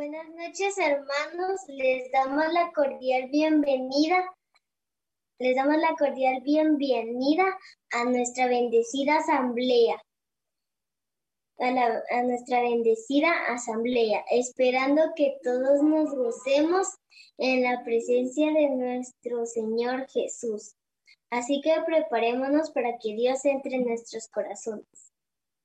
Buenas noches, hermanos. Les damos la cordial bienvenida. Les damos la cordial bienvenida a nuestra bendecida asamblea. A, nuestra bendecida asamblea, esperando que todos nos gocemos en la presencia de nuestro Señor Jesús. Así que preparémonos para que Dios entre en nuestros corazones.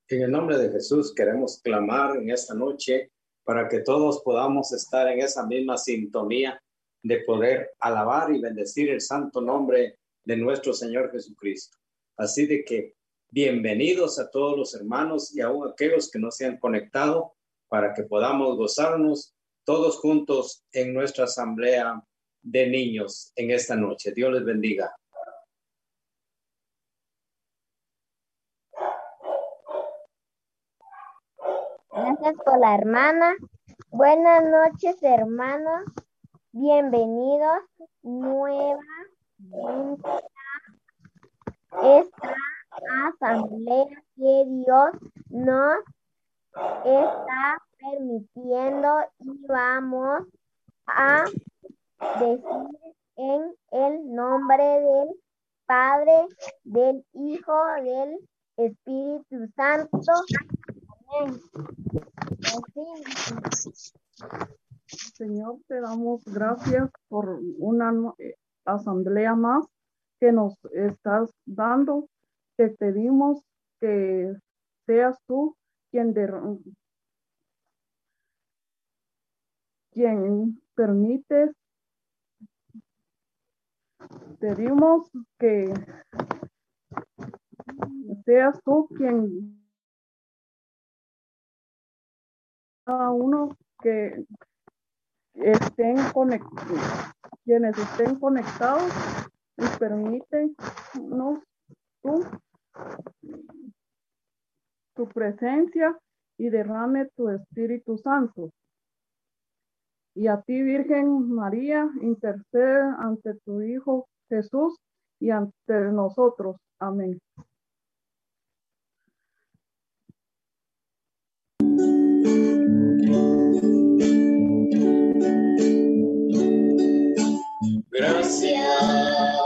En el nombre de Jesús queremos clamar en esta noche para que todos podamos estar en esa misma sintonía de poder alabar y bendecir el santo nombre de nuestro Señor Jesucristo. Así de que bienvenidos a todos los hermanos y aún aquellos que no se han conectado para que podamos gozarnos todos juntos en nuestra asamblea de niños en esta noche. Dios les bendiga. Gracias por la hermana. Buenas noches, hermanos. Bienvenidos nueva esta asamblea que Dios nos está permitiendo y vamos a decir en el nombre del Padre, del Hijo, del Espíritu Santo. Señor, te damos gracias por una eh, asamblea más que nos estás dando. Te pedimos que seas tú quien, de, quien permites. Pedimos que seas tú quien cada uno que estén conectados, quienes estén conectados permiten tu, tu presencia y derrame tu Espíritu Santo. Y a ti, Virgen María, intercede ante tu Hijo Jesús y ante nosotros. Amén. Gracias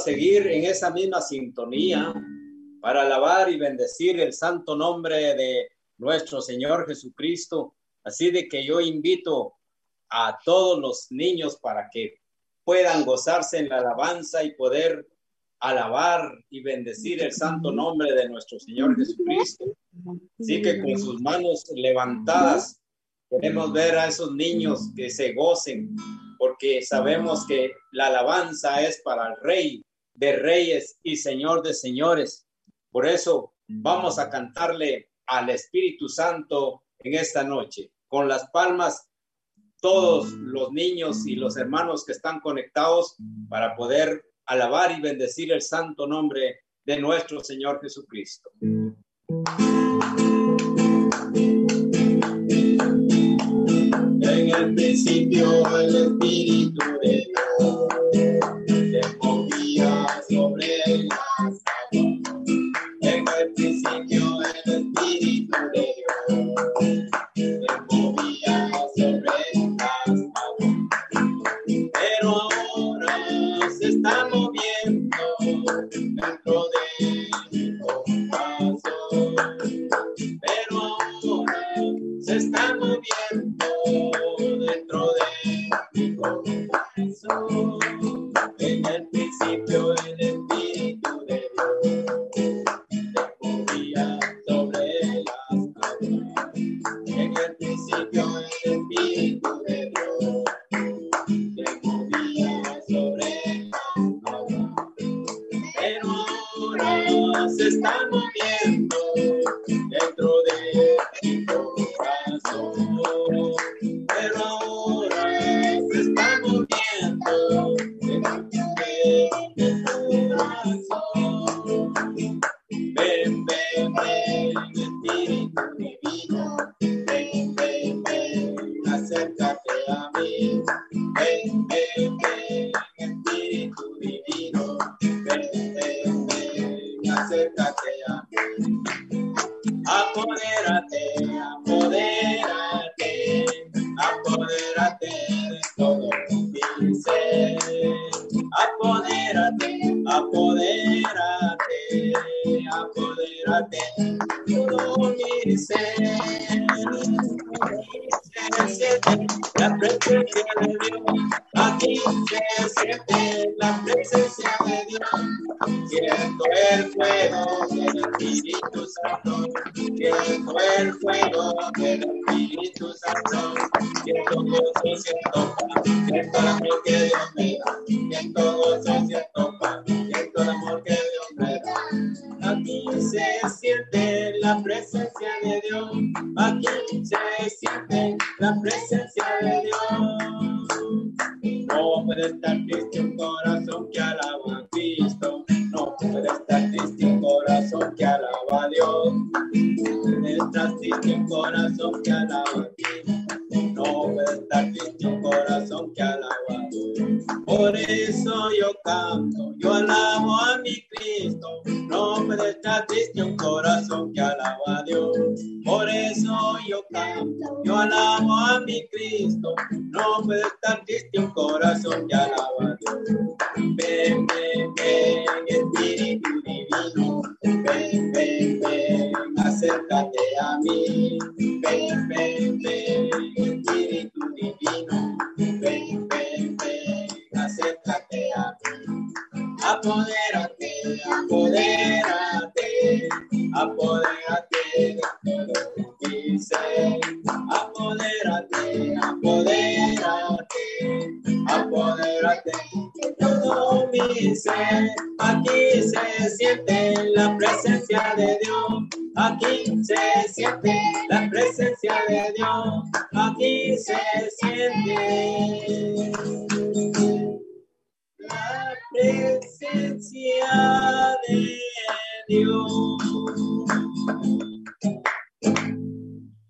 seguir en esa misma sintonía para alabar y bendecir el santo nombre de nuestro Señor Jesucristo. Así de que yo invito a todos los niños para que puedan gozarse en la alabanza y poder alabar y bendecir el santo nombre de nuestro Señor Jesucristo. Así que con sus manos levantadas queremos ver a esos niños que se gocen, porque sabemos que la alabanza es para el Rey de Reyes y Señor de Señores. Por eso vamos a cantarle al Espíritu Santo en esta noche. Con las palmas, todos los niños y los hermanos que están conectados para poder alabar y bendecir el santo nombre de nuestro Señor Jesucristo. En el principio el Espíritu de Dios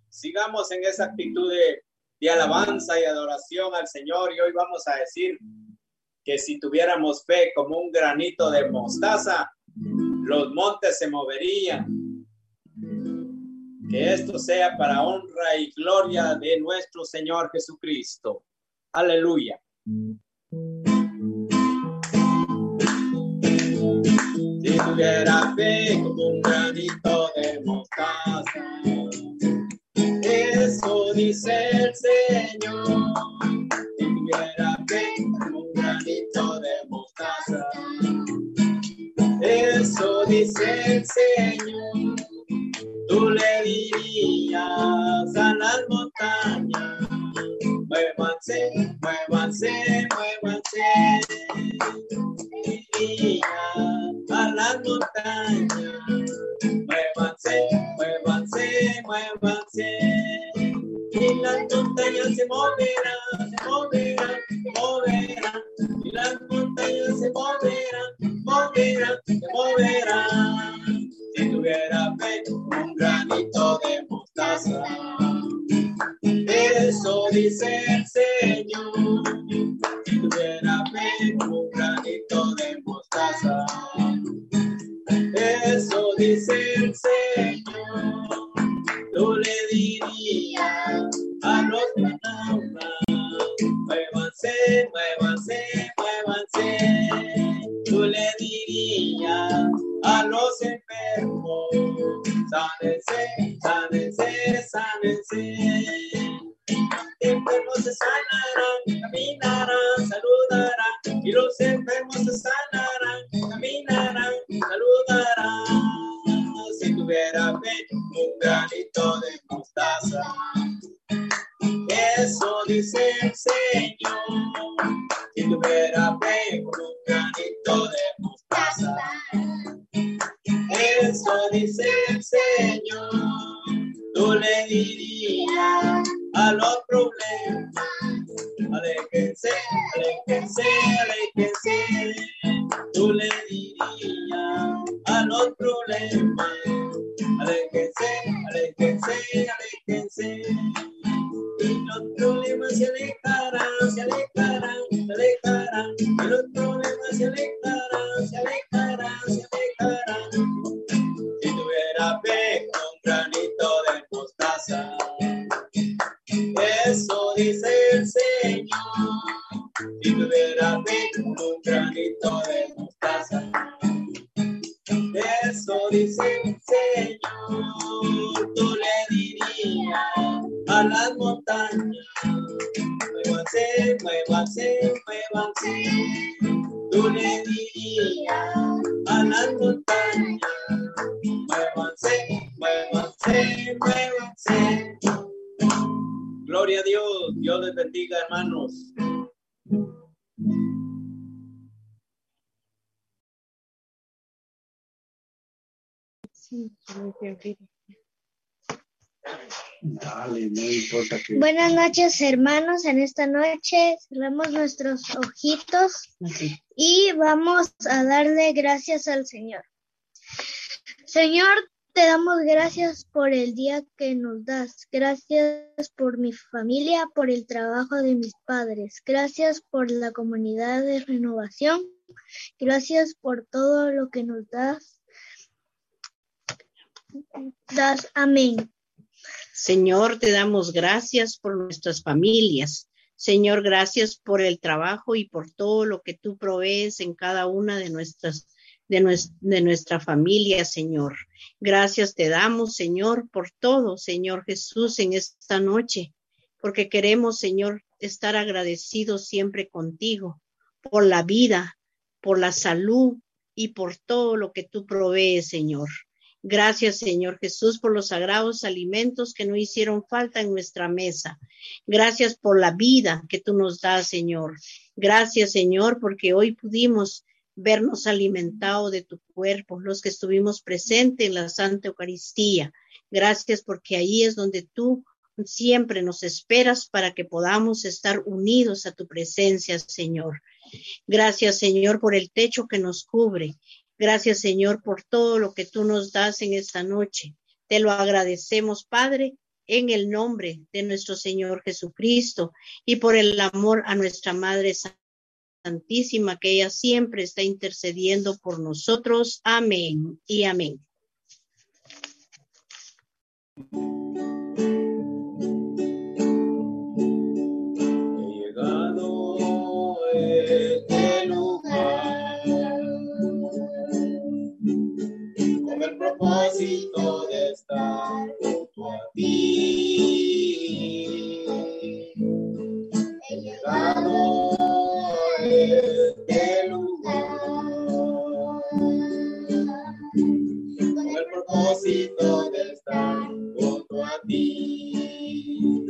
Sigamos en esa actitud de alabanza y adoración al Señor y hoy vamos a decir que si tuviéramos fe como un granito de mostaza, los montes se moverían. Que esto sea para honra y gloria de nuestro Señor Jesucristo. Aleluya. Tuviera fe como un granito de mostaza. Eso dice el Señor. Si tuviera fe como un granito de mostaza. Eso dice el Señor. Tú le dirías a las montañas, muévanse, muévanse, muévanse. Diría a las montañas, muévanse, muévanse, muévanse. Y las montañas se moverán, se moverán, moverán. Y las montañas se moverán, moverán, se moverán. Si tuviera fe, un granito de mostaza. Eso dice el Señor. Si tuviera fe, un granito de mostaza. Eso dice el Señor. Tú le dirías a los fantasmas, muévanse, muévanse, muévanse. Tú le dirías a los enfermos, sánense, sánense, sánense. Enfermos se sanarán, caminarán, saludarán, y los enfermos se sanarán, caminarán, saludarán. Si tuviera fe, un granito de mostaza. Eso dice el Señor. Si tuviera fe, un granito de mostaza. Eso dice el Señor. Tú le dirías a los problemas. Aléjense, aléjense, aléjense. Tú le dirías a los problemas. Aléjense, aléjense, aléjense. Importa que. Buenas noches, hermanos. En esta noche cerramos nuestros ojitos y vamos a darle gracias al Señor. Señor, te damos gracias por el día que nos das. Gracias por mi familia, por el trabajo de mis padres. Gracias por la comunidad de renovación. Gracias por todo lo que nos das. Das. Amén. Señor, te damos gracias por nuestras familias. Señor, gracias por el trabajo y por todo lo que tú provees en cada una de nuestras de, nues- de nuestra familia, Señor. Gracias te damos, Señor, por todo, Señor Jesús, en esta noche, porque queremos, Señor, estar agradecidos siempre contigo por la vida, por la salud y por todo lo que tú provees, Señor. Gracias, Señor Jesús, por los sagrados alimentos que no hicieron falta en nuestra mesa. Gracias por la vida que tú nos das, Señor. Gracias, Señor, porque hoy pudimos vernos alimentados de tu cuerpo, los que estuvimos presentes en la Santa Eucaristía. Gracias porque ahí es donde tú siempre nos esperas para que podamos estar unidos a tu presencia, Señor. Gracias, Señor, por el techo que nos cubre. Gracias, Señor, por todo lo que tú nos das en esta noche. Te lo agradecemos, Padre, en el nombre de nuestro Señor Jesucristo y por el amor a nuestra Madre Santísima, que ella siempre está intercediendo por nosotros. Amén y amén. Ti. He llegado a este lugar con el propósito de estar junto a ti.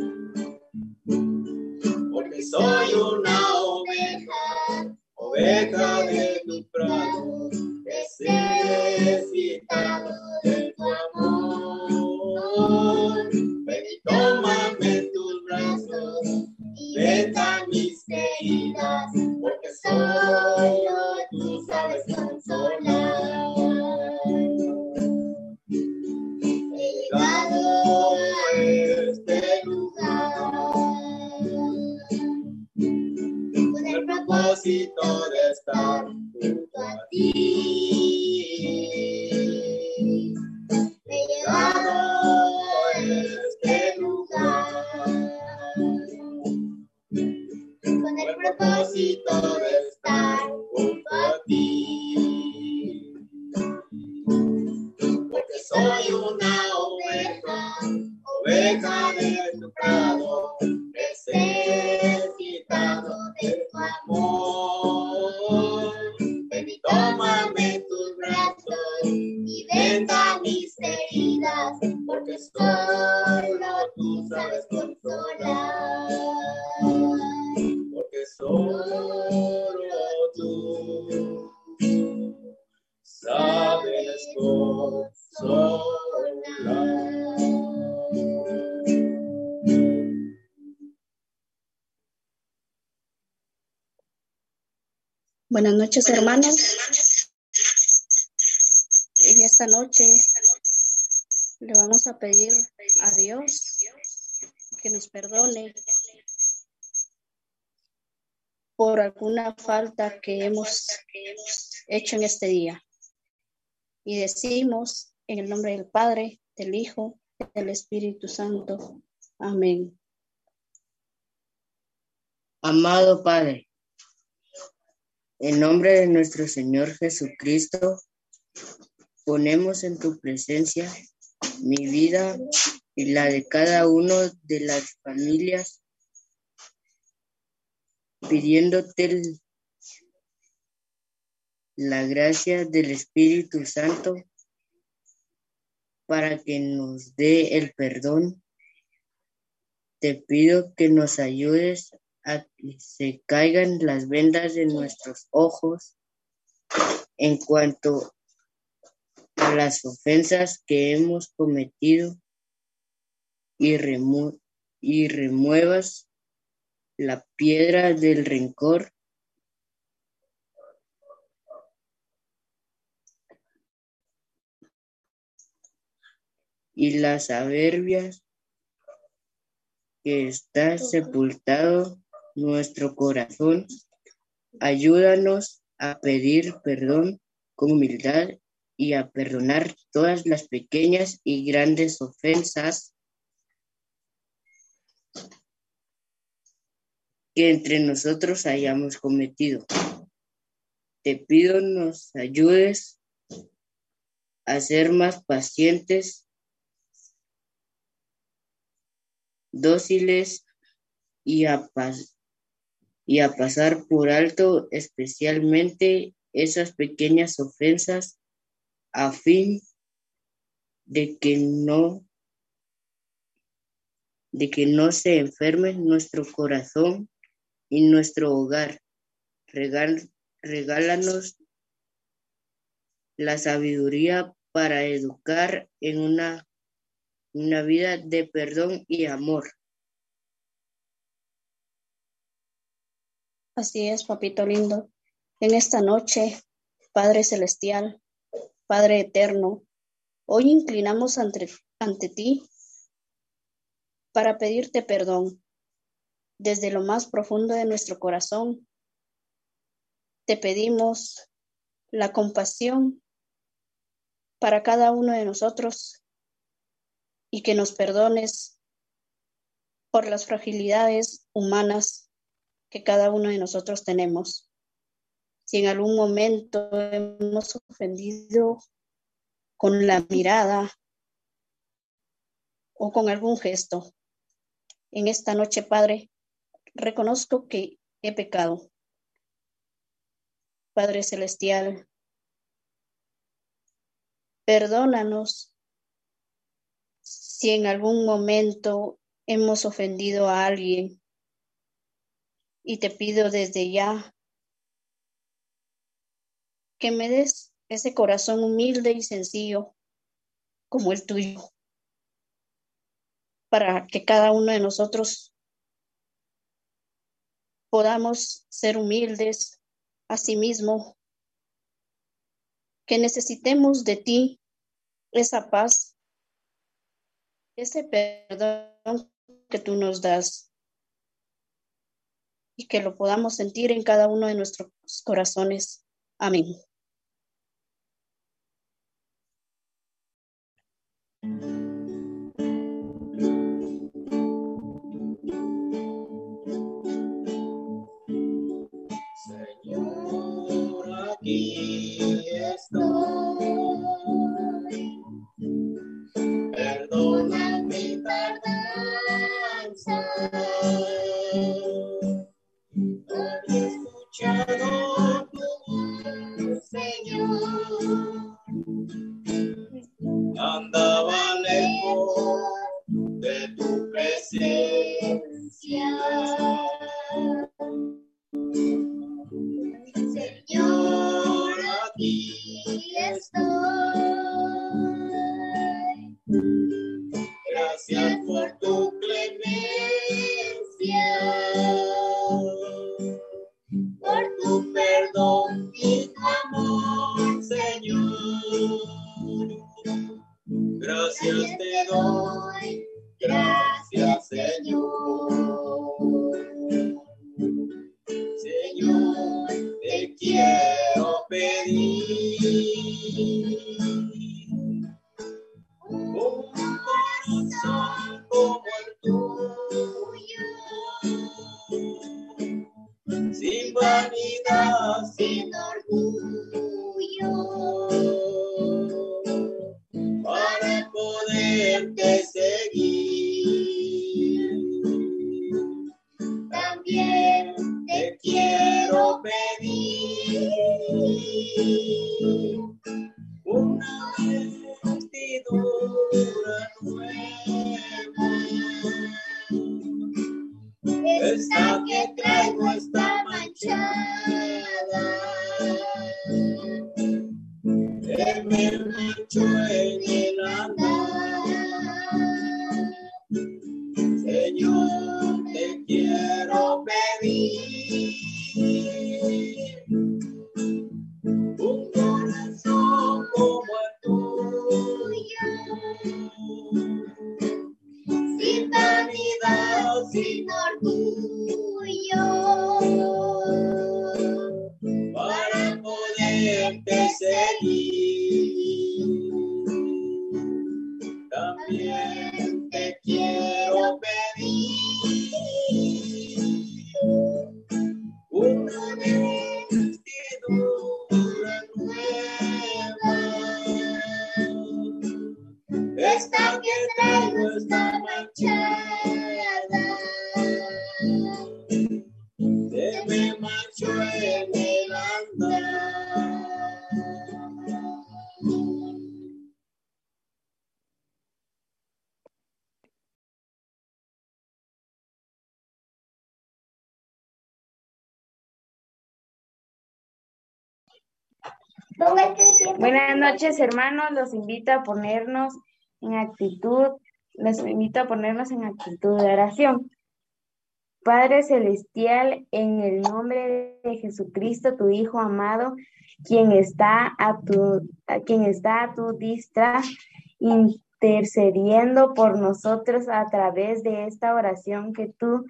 Porque soy una oveja, oveja de tu noches, hermanos. En esta noche le vamos a pedir a Dios que nos perdone por alguna falta que hemos hecho en este día. Y decimos en el nombre del Padre, del Hijo, del Espíritu Santo. Amén. Amado Padre, en nombre de nuestro Señor Jesucristo, ponemos en tu presencia mi vida y la de cada uno de las familias, pidiéndote la gracia del Espíritu Santo para que nos dé el perdón. Te pido que nos ayudes se caigan las vendas de nuestros ojos en cuanto a las ofensas que hemos cometido y, remu- y remuevas la piedra del rencor. Y las soberbias que está sepultado nuestro corazón. Ayúdanos a pedir perdón con humildad y a perdonar todas las pequeñas y grandes ofensas que entre nosotros hayamos cometido. Te pido nos ayudes a ser más pacientes, dóciles y a, y a pasar por alto especialmente esas pequeñas ofensas a fin de que no de que no se enferme nuestro corazón y nuestro hogar. Regal- regálanos la sabiduría para educar en una, una vida de perdón y amor. Así es, papito lindo. En esta noche, Padre Celestial, Padre Eterno, hoy inclinamos ante, ante ti para pedirte perdón desde lo más profundo de nuestro corazón. Te pedimos la compasión para cada uno de nosotros y que nos perdones por las fragilidades humanas que cada uno de nosotros tenemos. Si en algún momento hemos ofendido con la mirada o con algún gesto. En esta noche, Padre, reconozco que he pecado. Padre Celestial, perdónanos si en algún momento hemos ofendido a alguien y te pido desde ya que me des ese corazón humilde y sencillo como el tuyo, para que cada uno de nosotros podamos ser humildes a sí mismo, que necesitemos de ti esa paz, ese perdón que tú nos das y que lo podamos sentir en cada uno de nuestros corazones. Amén. Buenas noches, hermanos. Los invito a ponernos en actitud, los invito a ponernos en actitud de oración. Padre Celestial, en el nombre de Jesucristo, tu Hijo amado, quien está a tu, quien está a tu distra, intercediendo por nosotros a través de esta oración que tú,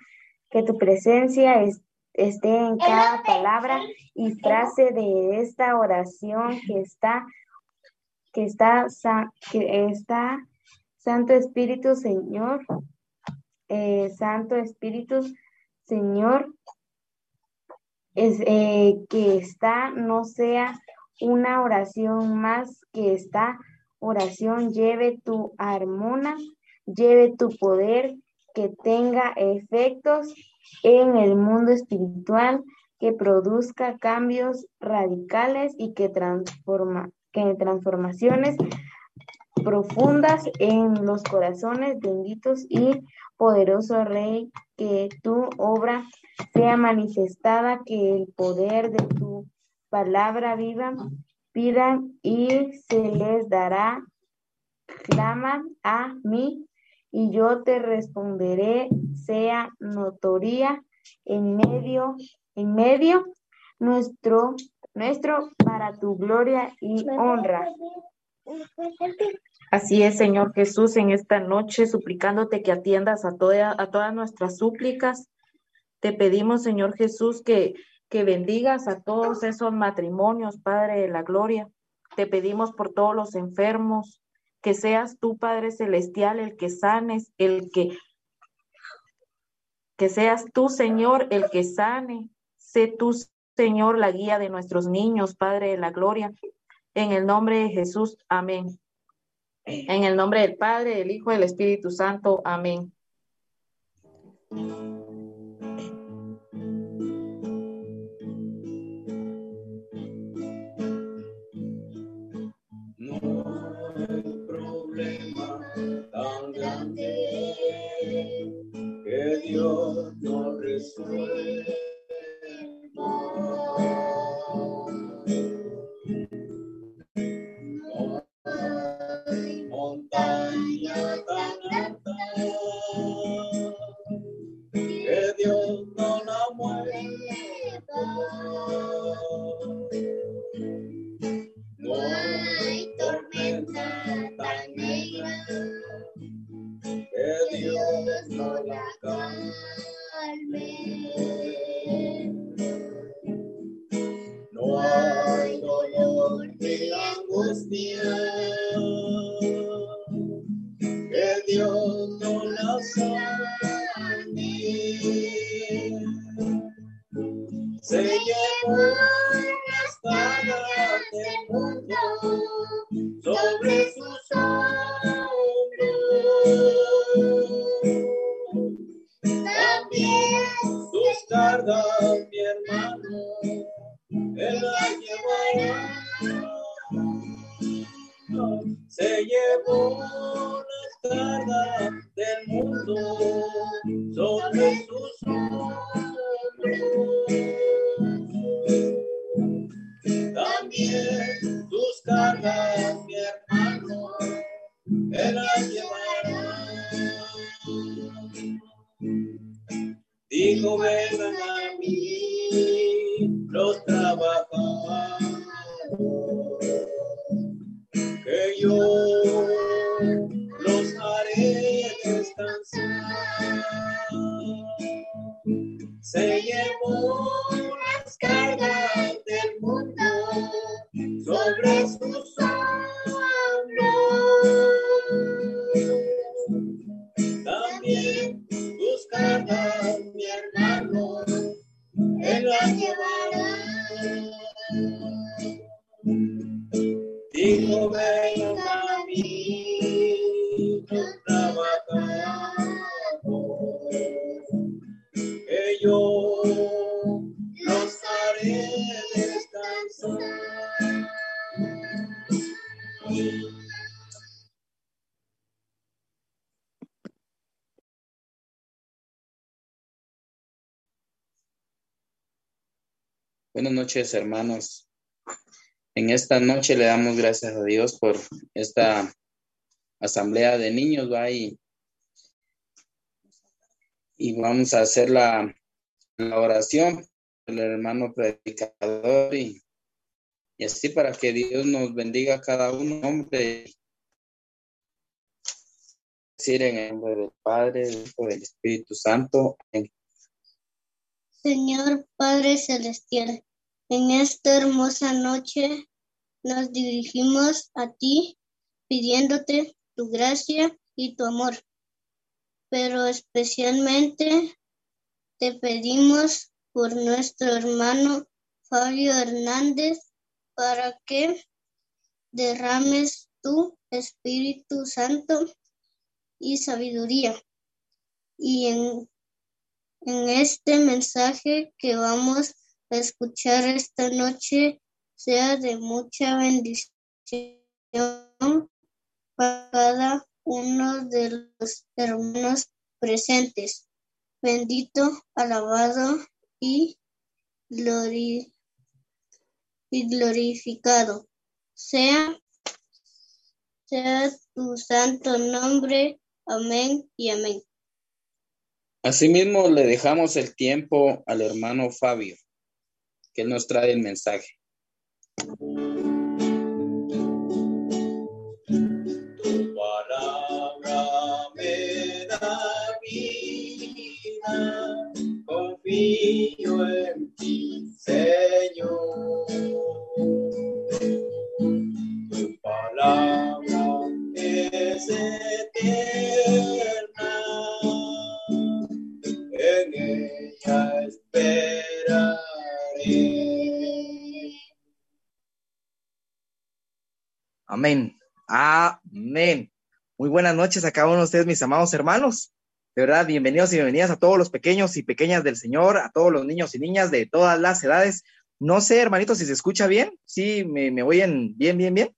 que tu presencia es- esté en cada palabra y frase de esta oración que está, que está, que está, Santo Espíritu Señor, eh, Santo Espíritu Señor, es, eh, que está, no sea una oración más, que esta oración lleve tu armona lleve tu poder, que tenga efectos en el mundo espiritual, que produzca cambios radicales y que transforma, que transformaciones profundas en los corazones benditos y poderoso Rey, que tu obra sea manifestada, que el poder de tu palabra viva pidan y se les dará. Claman a mí y yo te responderé, sea notoria en medio, en medio nuestro, nuestro para tu gloria y honra. Así es, Señor Jesús, en esta noche, suplicándote que atiendas a, toda, a todas nuestras súplicas. Te pedimos, Señor Jesús, que, que bendigas a todos esos matrimonios, Padre de la Gloria. Te pedimos por todos los enfermos, que seas tú, Padre Celestial, el que sanes, el que, que seas tú, Señor, el que sane. Sé tú, Señor, la guía de nuestros niños, Padre de la Gloria. En el nombre de Jesús, amén. En el nombre del Padre, del Hijo del Espíritu Santo, amén. Que Dios no Se llevó Buenas noches, hermanos. En esta noche le damos gracias a Dios por esta asamblea de niños, ¿va? Y, vamos a hacer la, la oración del hermano predicador y, y así para que Dios nos bendiga a cada uno, hombre. Decir en el nombre del Padre, del Hijo del Espíritu Santo. Señor Padre Celestial, en esta hermosa noche nos dirigimos a ti pidiéndote tu gracia y tu amor, pero especialmente te pedimos por nuestro hermano Fabio Hernández para que derrames tu Espíritu Santo y sabiduría. Y en, este mensaje que vamos escuchar esta noche sea de mucha bendición para cada uno de los hermanos presentes. Bendito, alabado y, glori- y glorificado sea, sea tu santo nombre. Amén y amén. Asimismo, le dejamos el tiempo al hermano Fabio, que él nos trae el mensaje. Tu palabra me da vida, confío en ti, Señor. Tu palabra es eterna, Amén. Amén. Muy buenas noches a cada uno de ustedes, mis amados hermanos. De verdad, bienvenidos y bienvenidas a todos los pequeños y pequeñas del Señor, a todos los niños y niñas de todas las edades. No sé, hermanito, si se escucha bien. Sí, me, me oyen bien, bien, bien.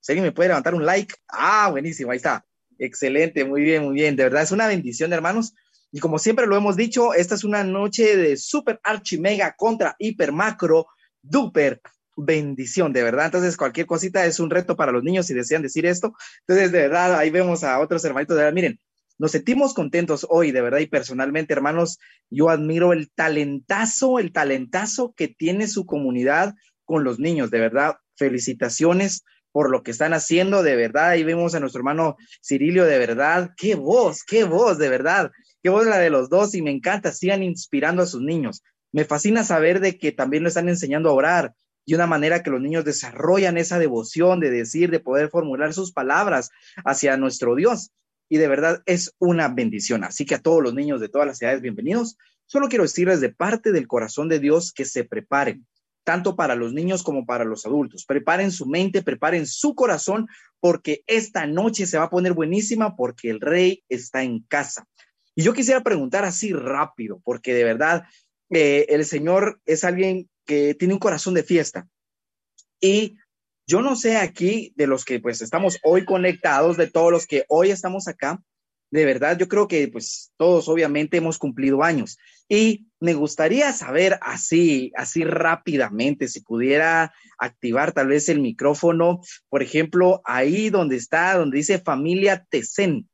Si alguien me puede levantar un like. Ah, buenísimo, ahí está. Excelente, muy bien, muy bien. De verdad, es una bendición, hermanos. Y como siempre lo hemos dicho, esta es una noche de super archi mega contra hiper macro duper bendición, de verdad. Entonces, cualquier cosita es un reto para los niños si desean decir esto. Entonces, de verdad, ahí vemos a otros hermanitos. De verdad, miren, nos sentimos contentos hoy, de verdad, y personalmente, hermanos, yo admiro el talentazo, el talentazo que tiene su comunidad con los niños, de verdad. Felicitaciones por lo que están haciendo, de verdad. Ahí vemos a nuestro hermano Cirilio, de verdad. Qué voz, qué voz, de verdad. Qué voz la de los dos y me encanta, sigan inspirando a sus niños. Me fascina saber de que también lo están enseñando a orar, y una manera que los niños desarrollan esa devoción de decir, de poder formular sus palabras hacia nuestro Dios. Y de verdad es una bendición. Así que a todos los niños de todas las edades, bienvenidos. Solo quiero decirles de parte del corazón de Dios que se preparen, tanto para los niños como para los adultos. Preparen su mente, preparen su corazón, porque esta noche se va a poner buenísima porque el rey está en casa. Y yo quisiera preguntar así rápido, porque de verdad eh, el Señor es alguien que tiene un corazón de fiesta. Y yo no sé aquí de los que pues estamos hoy conectados, de todos los que hoy estamos acá, de verdad yo creo que pues todos obviamente hemos cumplido años. Y me gustaría saber así, así rápidamente, si pudiera activar tal vez el micrófono, por ejemplo, ahí donde está, donde dice familia Tesen,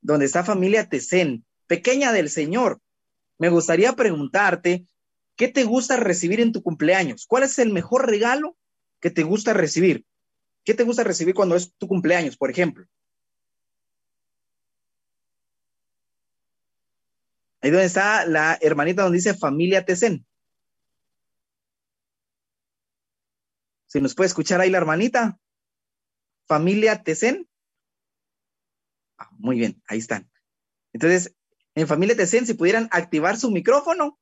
donde está familia Tesen, pequeña del Señor. Me gustaría preguntarte, ¿Qué te gusta recibir en tu cumpleaños? ¿Cuál es el mejor regalo que te gusta recibir? ¿Qué te gusta recibir cuando es tu cumpleaños, por ejemplo? Ahí donde está la hermanita donde dice familia Tesen. Si nos puede escuchar ahí la hermanita. Familia Tesen. Ah, muy bien, ahí están. Entonces, en familia Tesen, si pudieran activar su micrófono.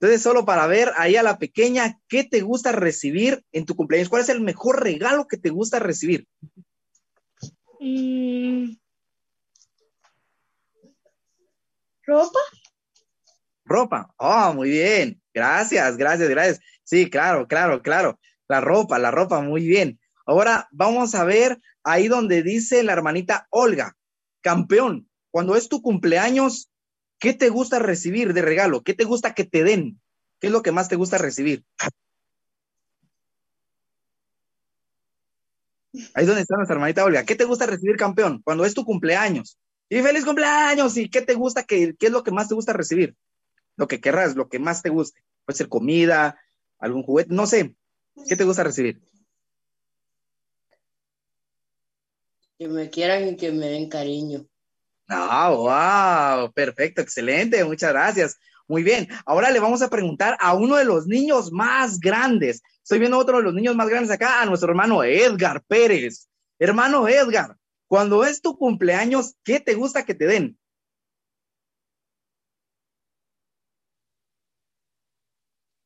Entonces, solo para ver ahí a la pequeña, ¿qué te gusta recibir en tu cumpleaños? ¿Cuál es el mejor regalo que te gusta recibir? Mm. ¿Ropa? Ropa. Oh, muy bien. Gracias, gracias, gracias. Sí, claro, claro, claro. La ropa, la ropa, muy bien. Ahora vamos a ver ahí donde dice la hermanita Olga, campeón, cuando es tu cumpleaños, ¿qué te gusta recibir de regalo? ¿Qué te gusta que te den? ¿Qué es lo que más te gusta recibir? Ahí es donde está nuestra hermanita Olga. ¿Qué te gusta recibir, campeón? Cuando es tu cumpleaños. Y feliz cumpleaños. ¿Y qué te gusta? Que, ¿Qué es lo que más te gusta recibir? Lo que querrás, lo que más te guste. Puede ser comida, algún juguete, no sé. ¿Qué te gusta recibir? Que me quieran y que me den cariño. Ah, wow, perfecto, excelente, muchas gracias. Muy bien, ahora le vamos a preguntar a uno de los niños más grandes. Estoy viendo otro de los niños más grandes acá, a nuestro hermano Edgar Pérez. Hermano Edgar, cuando es tu cumpleaños, ¿qué te gusta que te den?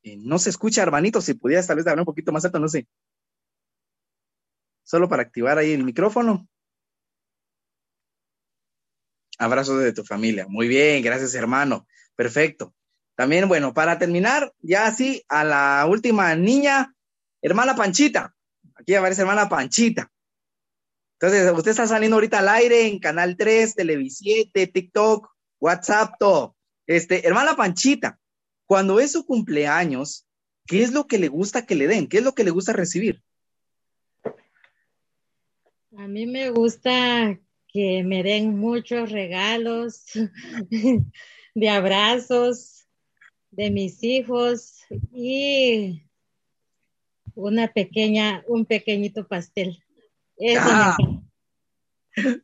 Eh, no se escucha, hermanito, si pudieras tal vez hablar un poquito más alto, no sé. Solo para activar ahí el micrófono. Abrazos de tu familia. Muy bien, gracias hermano. Perfecto. También, bueno, para terminar, ya así, a la última niña, hermana Panchita. Aquí aparece hermana Panchita. Entonces, usted está saliendo ahorita al aire en Canal 3, Televisiete, TikTok, WhatsApp, todo. Este, hermana Panchita, cuando es su cumpleaños, ¿qué es lo que le gusta que le den? ¿Qué es lo que le gusta recibir? A mí me gusta que me den muchos regalos de abrazos de mis hijos y una pequeña, un pequeñito pastel. Ah.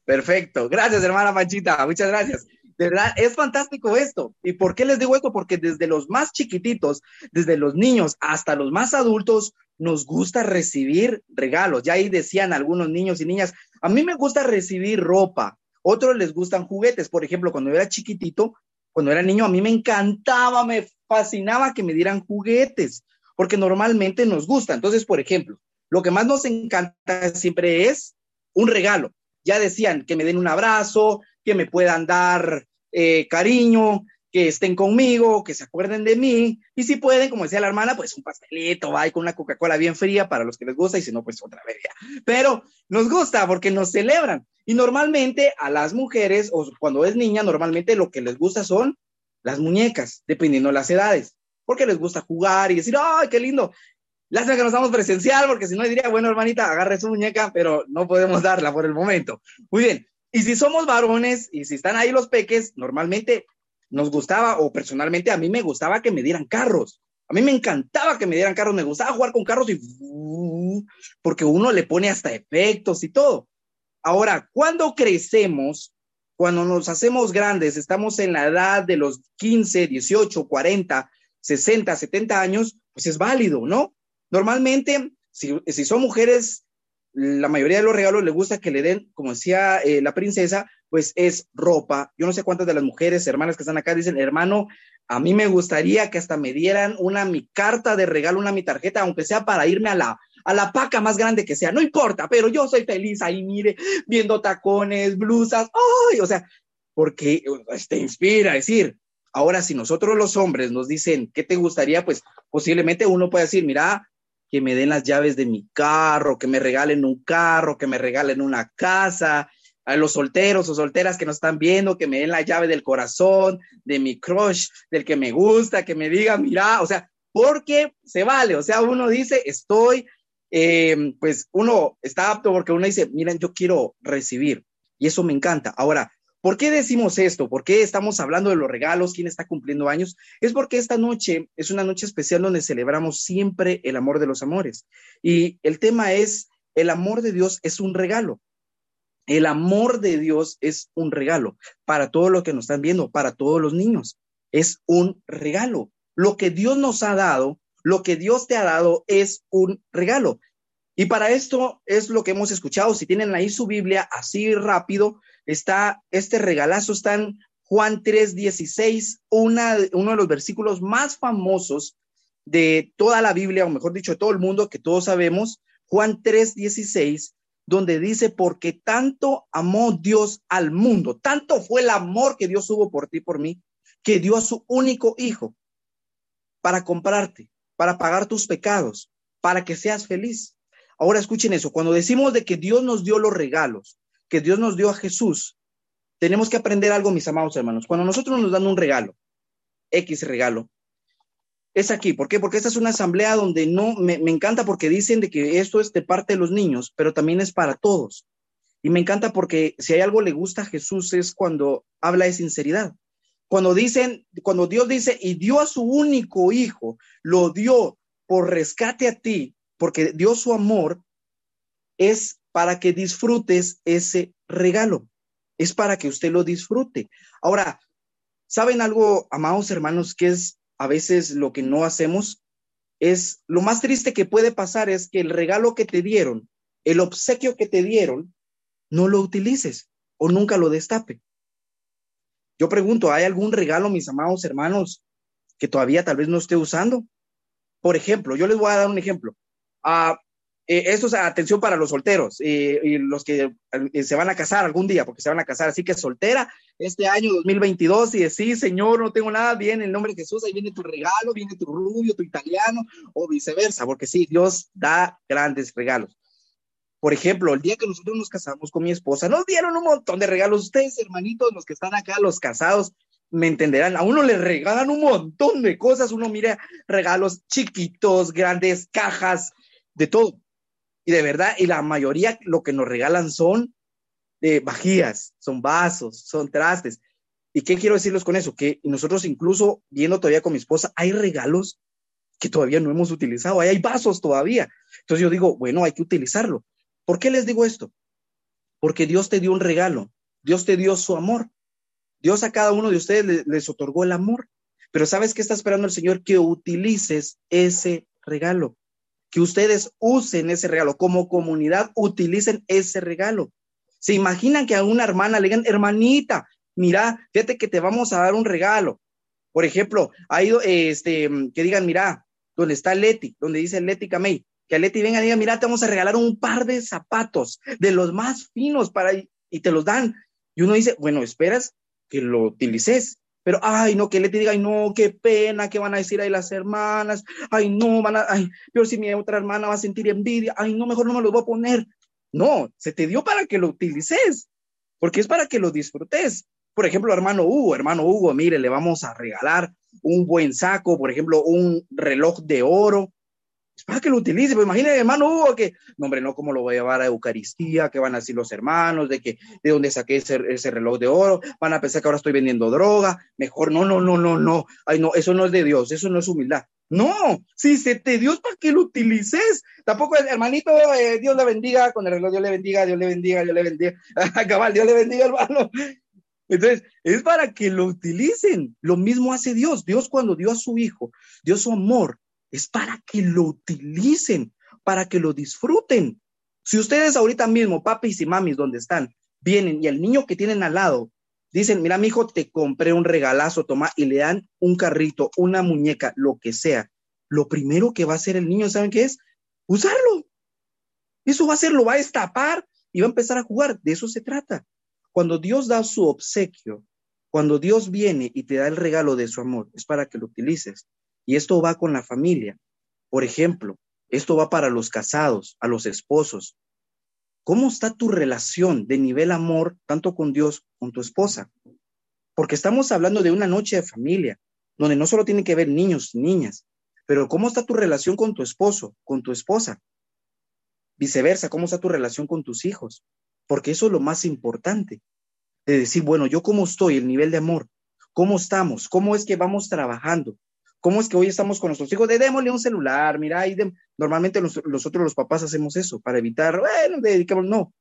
perfecto. Gracias, hermana Panchita. Muchas gracias. De verdad, es fantástico esto. ¿Y por qué les digo esto? Porque desde los más chiquititos, desde los niños hasta los más adultos, nos gusta recibir regalos. Ya ahí decían algunos niños y niñas, a mí me gusta recibir ropa, otros les gustan juguetes. Por ejemplo, cuando era chiquitito, cuando era niño, a mí me encantaba, me fascinaba que me dieran juguetes, porque normalmente nos gusta. Entonces, por ejemplo, lo que más nos encanta siempre es un regalo. Ya decían que me den un abrazo, que me puedan dar eh, cariño, que estén conmigo, que se acuerden de mí, y si pueden, como decía la hermana, pues un pastelito, va, con una Coca-Cola bien fría para los que les gusta, y si no, pues otra ya. Pero nos gusta porque nos celebran. Y normalmente a las mujeres, o cuando es niña, normalmente lo que les gusta son las muñecas, dependiendo de las edades, porque les gusta jugar y decir, ¡ay, qué lindo! Lástima que nos estamos presencial, porque si no diría, bueno, hermanita, agarre su muñeca, pero no podemos darla por el momento. Muy bien, y si somos varones y si están ahí los peques, normalmente nos gustaba, o personalmente a mí me gustaba que me dieran carros. A mí me encantaba que me dieran carros, me gustaba jugar con carros y porque uno le pone hasta efectos y todo. Ahora, cuando crecemos, cuando nos hacemos grandes, estamos en la edad de los 15, 18, 40, 60, 70 años, pues es válido, ¿no? Normalmente, si, si son mujeres la mayoría de los regalos le gusta que le den, como decía eh, la princesa, pues es ropa. Yo no sé cuántas de las mujeres, hermanas que están acá, dicen, hermano, a mí me gustaría que hasta me dieran una mi carta de regalo, una mi tarjeta, aunque sea para irme a la, a la paca más grande que sea, no importa, pero yo soy feliz ahí, mire, viendo tacones, blusas, ay, o sea, porque pues, te inspira a decir, ahora si nosotros los hombres nos dicen, ¿qué te gustaría? Pues posiblemente uno puede decir, mira, que me den las llaves de mi carro, que me regalen un carro, que me regalen una casa, a los solteros o solteras que nos están viendo, que me den la llave del corazón, de mi crush, del que me gusta, que me diga, mira, o sea, porque se vale, o sea, uno dice, estoy, eh, pues uno está apto porque uno dice, miren, yo quiero recibir y eso me encanta. Ahora, ¿Por qué decimos esto? ¿Por qué estamos hablando de los regalos? ¿Quién está cumpliendo años? Es porque esta noche es una noche especial donde celebramos siempre el amor de los amores. Y el tema es, el amor de Dios es un regalo. El amor de Dios es un regalo para todos los que nos están viendo, para todos los niños. Es un regalo. Lo que Dios nos ha dado, lo que Dios te ha dado es un regalo. Y para esto es lo que hemos escuchado. Si tienen ahí su Biblia así rápido, está este regalazo, está en Juan 3:16, uno de los versículos más famosos de toda la Biblia, o mejor dicho, de todo el mundo, que todos sabemos, Juan 3:16, donde dice, porque tanto amó Dios al mundo, tanto fue el amor que Dios hubo por ti, por mí, que dio a su único hijo para comprarte, para pagar tus pecados, para que seas feliz. Ahora escuchen eso, cuando decimos de que Dios nos dio los regalos, que Dios nos dio a Jesús, tenemos que aprender algo, mis amados hermanos. Cuando nosotros nos dan un regalo, X regalo, es aquí. ¿Por qué? Porque esta es una asamblea donde no, me, encanta porque dicen de que esto es de parte de los niños, pero también es para todos. Y me encanta porque si hay algo le gusta a Jesús es cuando habla de sinceridad. Cuando dicen, cuando Dios dice, y dio a su único hijo, lo dio por rescate a ti, porque dio su amor, es para que disfrutes ese regalo. Es para que usted lo disfrute. Ahora, ¿saben algo, amados hermanos, que es a veces lo que no hacemos? Es lo más triste que puede pasar es que el regalo que te dieron, el obsequio que te dieron, no lo utilices o nunca lo destape. Yo pregunto, ¿hay algún regalo, mis amados hermanos, que todavía tal vez no esté usando? Por ejemplo, yo les voy a dar un ejemplo. Ah, eh, esto es atención para los solteros eh, y los que eh, se van a casar algún día, porque se van a casar. Así que soltera, este año 2022, y decís, Señor, no tengo nada, bien, en el nombre de Jesús, ahí viene tu regalo, viene tu rubio, tu italiano, o viceversa, porque sí, Dios da grandes regalos. Por ejemplo, el día que nosotros nos casamos con mi esposa, nos dieron un montón de regalos. Ustedes, hermanitos, los que están acá, los casados, me entenderán. A uno le regalan un montón de cosas. Uno mira regalos chiquitos, grandes, cajas, de todo. Y de verdad, y la mayoría lo que nos regalan son eh, vajillas, son vasos, son trastes. ¿Y qué quiero decirles con eso? Que nosotros incluso viendo todavía con mi esposa, hay regalos que todavía no hemos utilizado, ahí hay vasos todavía. Entonces yo digo, bueno, hay que utilizarlo. ¿Por qué les digo esto? Porque Dios te dio un regalo, Dios te dio su amor. Dios a cada uno de ustedes les, otorgó el amor. Pero ¿sabes qué está esperando el Señor? Que utilices ese regalo, que ustedes usen ese regalo, como comunidad utilicen ese regalo. ¿Se imaginan que a una hermana le digan, hermanita, mira, fíjate que te vamos a dar un regalo? Por ejemplo, ha ido, este, que digan, mira, donde está Leti, donde dice Leti Camey, que Leti venga y diga, mira, te vamos a regalar un par de zapatos de los más finos para, y te los dan. Y uno dice, bueno, esperas que lo utilices, pero, ay, no, que Leti diga, ay, no, qué pena, ¿qué van a decir ahí las hermanas? Ay, no, van a, ay, pero si mi otra hermana va a sentir envidia, ay, no, mejor no me los voy a poner. No, se te dio para que lo utilices, porque es para que lo disfrutes. Por ejemplo, hermano Hugo, hermano Hugo, mire, le vamos a regalar un buen saco, por ejemplo, un reloj de oro, para que lo utilice. Pues imagínate, hermano que, no, hombre, no, ¿cómo lo voy a llevar a Eucaristía? ¿Qué van a decir los hermanos? ¿De que de dónde saqué ese, ese, reloj de oro? ¿Van a pensar que ahora estoy vendiendo droga? Mejor, no, no, no, no, no. Ay, no, eso no es de Dios, eso no es humildad. No, si se te dio para que lo utilices. Tampoco, hermanito, eh, Dios le bendiga, con el reloj Dios le bendiga, Dios le bendiga, Dios le bendiga. Cabal, Dios le bendiga, hermano. Entonces, es para que lo utilicen. Lo mismo hace Dios. Dios cuando dio a su hijo, dio su amor, es para que lo utilicen, para que lo disfruten. Si ustedes ahorita mismo, papis y mamis, donde están, vienen y el niño que tienen al lado, dicen, mira, mi hijo, te compré un regalazo, toma, y le dan un carrito, una muñeca, lo que sea, lo primero que va a hacer el niño, ¿saben qué es? Usarlo. Eso va a ser, lo va a destapar y va a empezar a jugar. De eso se trata. Cuando Dios da su obsequio, cuando Dios viene y te da el regalo de su amor, es para que lo utilices. Y esto va con la familia. Por ejemplo, esto va para los casados, a los esposos. ¿Cómo está tu relación de nivel amor, tanto con Dios, con tu esposa? Porque estamos hablando de una noche de familia, donde no solo tienen que ver niños niñas, pero ¿cómo está tu relación con tu esposo, con tu esposa? Viceversa, ¿cómo está tu relación con tus hijos? Porque eso es lo más importante. De decir, bueno, yo cómo estoy, el nivel de amor, cómo estamos, cómo es que vamos trabajando, ¿Cómo es que hoy estamos con nuestros hijos? De démosle un celular, mira, y normalmente nosotros los papás hacemos eso para evitar, bueno, dedicamos, no.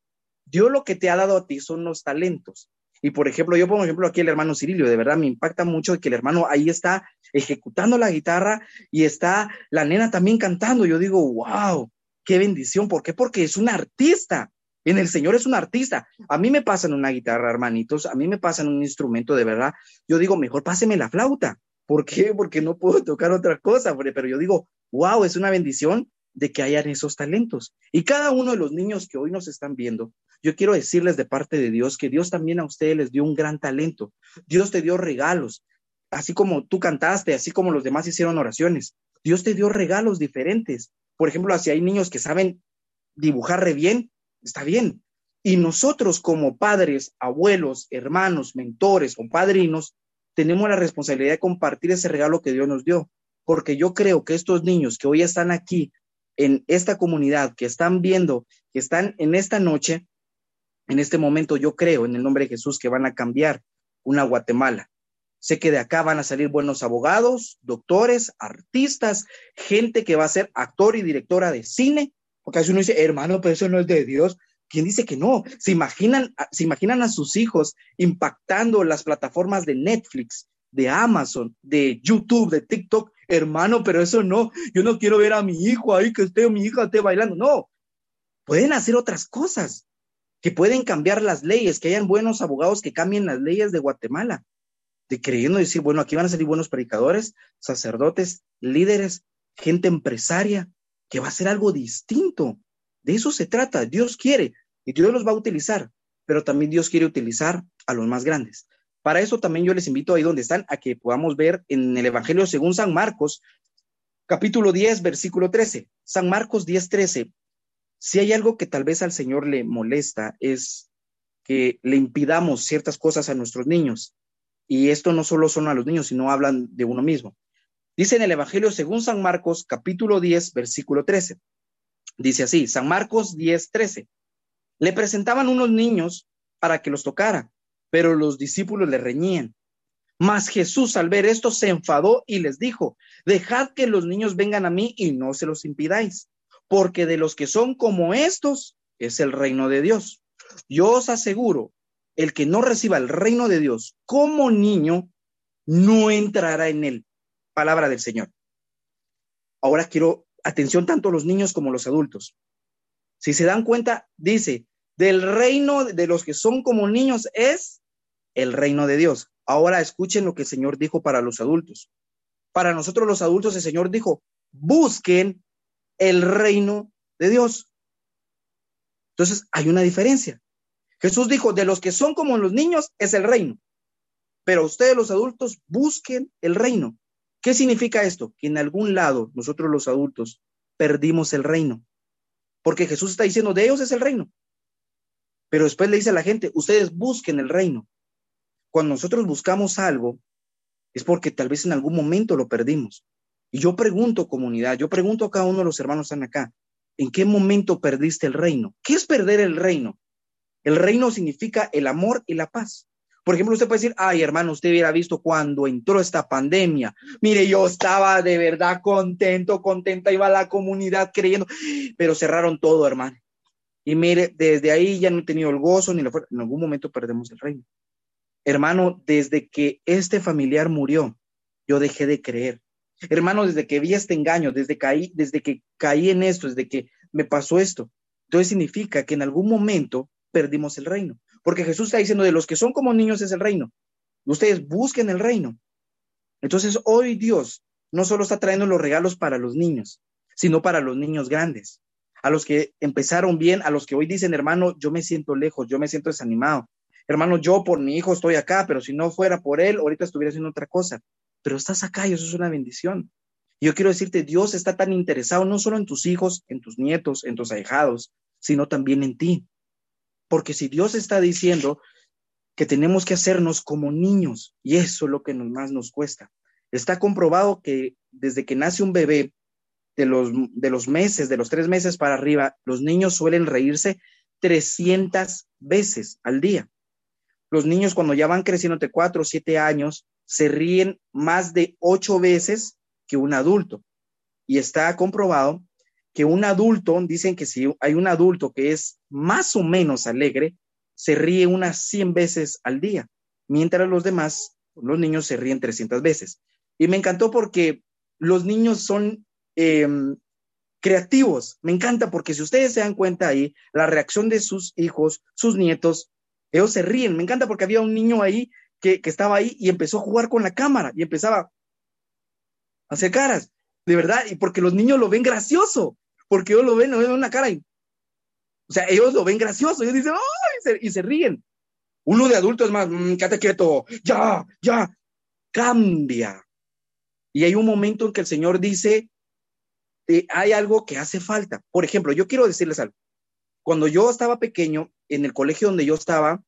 Dios lo que te ha dado a ti son los talentos. Y por ejemplo, yo pongo ejemplo aquí el hermano Cirilio, de verdad me impacta mucho que el hermano ahí está ejecutando la guitarra y está la nena también cantando. Yo digo, wow, qué bendición. ¿Por qué? Porque es un artista. En el Señor es un artista. A mí me pasan una guitarra, hermanitos, a mí me pasan un instrumento de verdad. Yo digo, mejor páseme la flauta. ¿Por qué? Porque no puedo tocar otra cosa, pero yo digo, wow, es una bendición de que hayan esos talentos. Y cada uno de los niños que hoy nos están viendo, yo quiero decirles de parte de Dios que Dios también a ustedes les dio un gran talento. Dios te dio regalos, así como tú cantaste, así como los demás hicieron oraciones. Dios te dio regalos diferentes. Por ejemplo, si hay niños que saben dibujar bien, está bien. Y nosotros como padres, abuelos, hermanos, mentores o padrinos, tenemos la responsabilidad de compartir ese regalo que Dios nos dio, porque yo creo que estos niños que hoy están aquí en esta comunidad, que están viendo, que están en esta noche, en este momento, yo creo en el nombre de Jesús que van a cambiar una Guatemala. Sé que de acá van a salir buenos abogados, doctores, artistas, gente que va a ser actor y directora de cine, porque a veces uno dice, hermano, pero eso no es de Dios. ¿Quién dice que no? ¿Se imaginan, se imaginan a sus hijos impactando las plataformas de Netflix, de Amazon, de YouTube, de TikTok? Hermano, pero eso no. Yo no quiero ver a mi hijo ahí que esté mi hija esté bailando. No. Pueden hacer otras cosas que pueden cambiar las leyes, que hayan buenos abogados que cambien las leyes de Guatemala. De creyendo decir, bueno, aquí van a salir buenos predicadores, sacerdotes, líderes, gente empresaria, que va a ser algo distinto De eso se trata. Dios quiere y Dios los va a utilizar, pero también Dios quiere utilizar a los más grandes. Para eso también yo les invito ahí donde están a que podamos ver en el Evangelio según San Marcos, capítulo 10, versículo 13. San Marcos 10, 13. Si hay algo que tal vez al Señor le molesta es que le impidamos ciertas cosas a nuestros niños. Y esto no solo son a los niños, sino hablan de uno mismo. Dice en el Evangelio según San Marcos, capítulo 10, versículo 13. Dice así, San Marcos 10, 13. Le presentaban unos niños para que los tocara, pero los discípulos le reñían. Mas Jesús al ver esto se enfadó y les dijo, dejad que los niños vengan a mí y no se los impidáis, porque de los que son como estos es el reino de Dios. Yo os aseguro, el que no reciba el reino de Dios como niño, no entrará en él. Palabra del Señor. Ahora quiero atención tanto los niños como los adultos. Si se dan cuenta, dice, del reino de los que son como niños es el reino de Dios. Ahora escuchen lo que el Señor dijo para los adultos. Para nosotros los adultos, el Señor dijo, busquen el reino de Dios. Entonces, hay una diferencia. Jesús dijo, de los que son como los niños es el reino. Pero ustedes los adultos busquen el reino. ¿Qué significa esto? Que en algún lado nosotros los adultos perdimos el reino. Porque Jesús está diciendo, de ellos es el reino. Pero después le dice a la gente, ustedes busquen el reino. Cuando nosotros buscamos algo, es porque tal vez en algún momento lo perdimos. Y yo pregunto, comunidad, yo pregunto a cada uno de los hermanos que están acá, ¿en qué momento perdiste el reino? ¿Qué es perder el reino? El reino significa el amor y la paz. Por ejemplo, usted puede decir, ay, hermano, usted hubiera visto cuando entró esta pandemia. Mire, yo estaba de verdad contento, contenta, iba a la comunidad creyendo, pero cerraron todo, hermano. Y mire, desde ahí ya no he tenido el gozo ni la fuerza. En algún momento perdemos el reino. Hermano, desde que este familiar murió, yo dejé de creer. Hermano, desde que vi este engaño, desde, caí, desde que caí en esto, desde que me pasó esto, entonces significa que en algún momento perdimos el reino. Porque Jesús está diciendo, de los que son como niños es el reino. Ustedes busquen el reino. Entonces hoy Dios no solo está trayendo los regalos para los niños, sino para los niños grandes. A los que empezaron bien, a los que hoy dicen, hermano, yo me siento lejos, yo me siento desanimado. Hermano, yo por mi hijo estoy acá, pero si no fuera por él, ahorita estuviera haciendo otra cosa. Pero estás acá y eso es una bendición. Yo quiero decirte, Dios está tan interesado no solo en tus hijos, en tus nietos, en tus ahijados, sino también en ti. Porque si Dios está diciendo que tenemos que hacernos como niños, y eso es lo que más nos cuesta. Está comprobado que desde que nace un bebé, de los, de los meses, de los tres meses para arriba, los niños suelen reírse 300 veces al día. Los niños cuando ya van creciendo de cuatro o siete años, se ríen más de ocho veces que un adulto. Y está comprobado que un adulto, dicen que si hay un adulto que es más o menos alegre, se ríe unas 100 veces al día, mientras los demás, los niños se ríen 300 veces. Y me encantó porque los niños son em, creativos. Me encanta porque si ustedes se dan cuenta ahí, la reacción de sus hijos, sus nietos, ellos se ríen. Me encanta porque había un niño ahí que, que estaba ahí y empezó a jugar con la cámara y empezaba a hacer caras de verdad, y porque los niños lo ven gracioso, porque ellos lo ven, lo ven una cara y, o sea, ellos lo ven gracioso, ellos dicen, ¡ay! Y se, ríen. Uno de adultos es más, mmm, quédate quieto, ya, ya, cambia. Y hay un momento en que el Señor dice, hay algo que hace falta. Por ejemplo, yo quiero decirles algo. Cuando yo estaba pequeño, en el colegio donde yo estaba,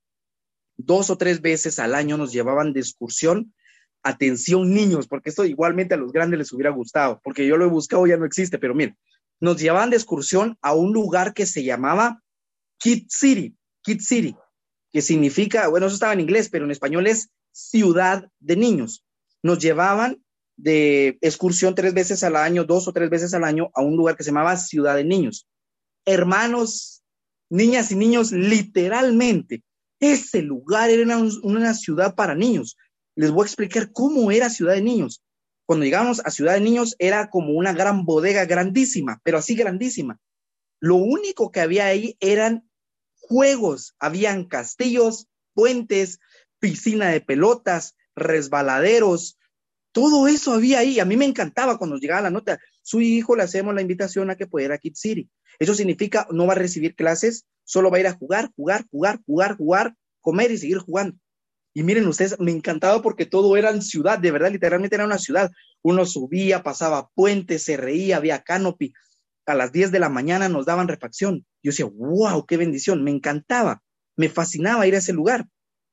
dos o tres veces al año nos llevaban de excursión atención niños, porque esto igualmente a los grandes les hubiera gustado, porque yo lo he buscado, ya no existe, pero miren, nos llevaban de excursión a un lugar que se llamaba Kid City, Kid City, que significa, bueno, eso estaba en inglés, pero en español es ciudad de niños. Nos llevaban de excursión tres veces al año, dos o tres veces al año, a un lugar que se llamaba Ciudad de Niños. Hermanos, niñas y niños, literalmente, ese lugar era una, una ciudad para niños les voy a explicar cómo era Ciudad de Niños. Cuando llegamos a Ciudad de Niños era como una gran bodega grandísima, pero así grandísima. Lo único que había ahí eran juegos, habían castillos, puentes, piscina de pelotas, resbaladeros, todo eso había ahí. A mí me encantaba cuando llegaba la nota. su hijo le hacemos la invitación a que pueda ir a Kid City. Eso significa no va a recibir clases, solo va a ir a jugar, jugar, jugar, jugar, jugar, comer y seguir jugando. Y miren ustedes, me encantaba porque todo era ciudad, de verdad, literalmente era una ciudad. Uno subía, pasaba puentes, se reía, había canopy. A las 10 de la mañana nos daban refacción. Yo decía, wow, qué bendición, me encantaba, me fascinaba ir a ese lugar.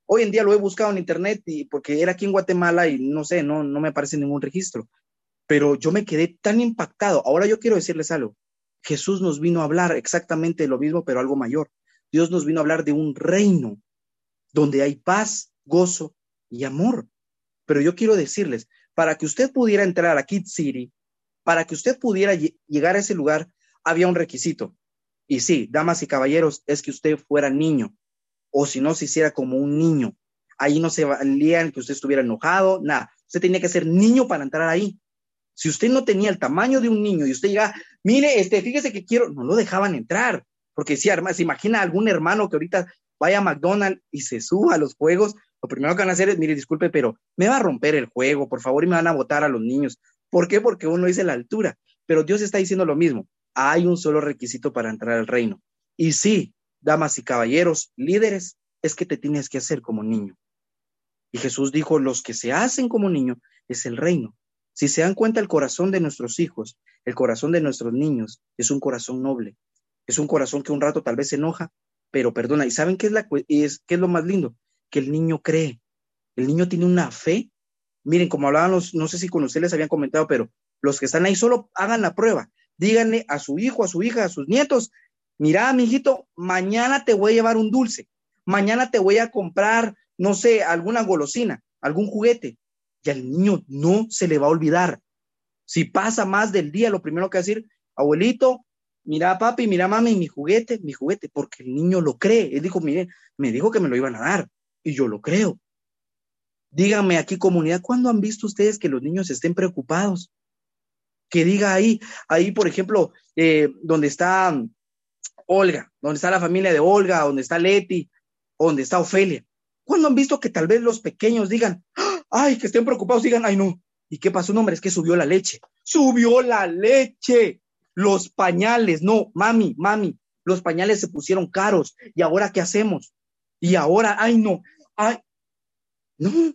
Hoy en día lo he buscado en internet y porque era aquí en Guatemala y no sé, no, no me aparece ningún registro. Pero yo me quedé tan impactado. Ahora yo quiero decirles algo. Jesús nos vino a hablar exactamente lo mismo, pero algo mayor. Dios nos vino a hablar de un reino donde hay paz, gozo y amor. Pero yo quiero decirles, para que usted pudiera entrar a Kid City, para que usted pudiera llegar a ese lugar, había un requisito. Y sí, damas y caballeros, es que usted fuera niño o si no se hiciera como un niño. Ahí no se valían que usted estuviera enojado, nada. Usted tenía que ser niño para entrar ahí. Si usted no tenía el tamaño de un niño y usted llega, mire, este, fíjese que quiero, no lo dejaban entrar, porque si se imagina algún hermano que ahorita vaya a McDonald's y se suba a los juegos, lo primero que van a hacer es, mire, disculpe, pero me va a romper el juego, por favor, y me van a votar a los niños. ¿Por qué? Porque uno dice la altura. Pero Dios está diciendo lo mismo. Hay un solo requisito para entrar al reino. Y sí, damas y caballeros, líderes, es que te tienes que hacer como niño. Y Jesús dijo, los que se hacen como niño es el reino. Si se dan cuenta, el corazón de nuestros hijos, el corazón de nuestros niños, es un corazón noble. Es un corazón que un rato tal vez se enoja, pero perdona. ¿Y saben qué es, la, qué es lo más lindo? Que el niño cree. El niño tiene una fe. Miren, como hablaban los, no sé si con ustedes les habían comentado, pero los que están ahí solo hagan la prueba. Díganle a su hijo, a su hija, a sus nietos, mira, mijito, mañana te voy a llevar un dulce, mañana te voy a comprar, no sé, alguna golosina, algún juguete. Y al niño no se le va a olvidar. Si pasa más del día, lo primero que va a decir, abuelito, mira papi, mira mami, mi juguete, mi juguete, porque el niño lo cree. Él dijo, mire, me dijo que me lo iban a dar y yo lo creo. Díganme aquí, comunidad, ¿cuándo han visto ustedes que los niños estén preocupados? Que diga ahí, ahí, por ejemplo, eh, donde está Olga, donde está la familia de Olga, donde está Leti, donde está Ofelia. ¿Cuándo han visto que tal vez los pequeños digan, ay, que estén preocupados, digan, ay, no? ¿Y qué pasó? No, hombre, es que subió la leche. Subió la leche. Los pañales, no, mami, mami, los pañales se pusieron caros. ¿Y ahora qué hacemos? Y ahora, ay, no, ay, no.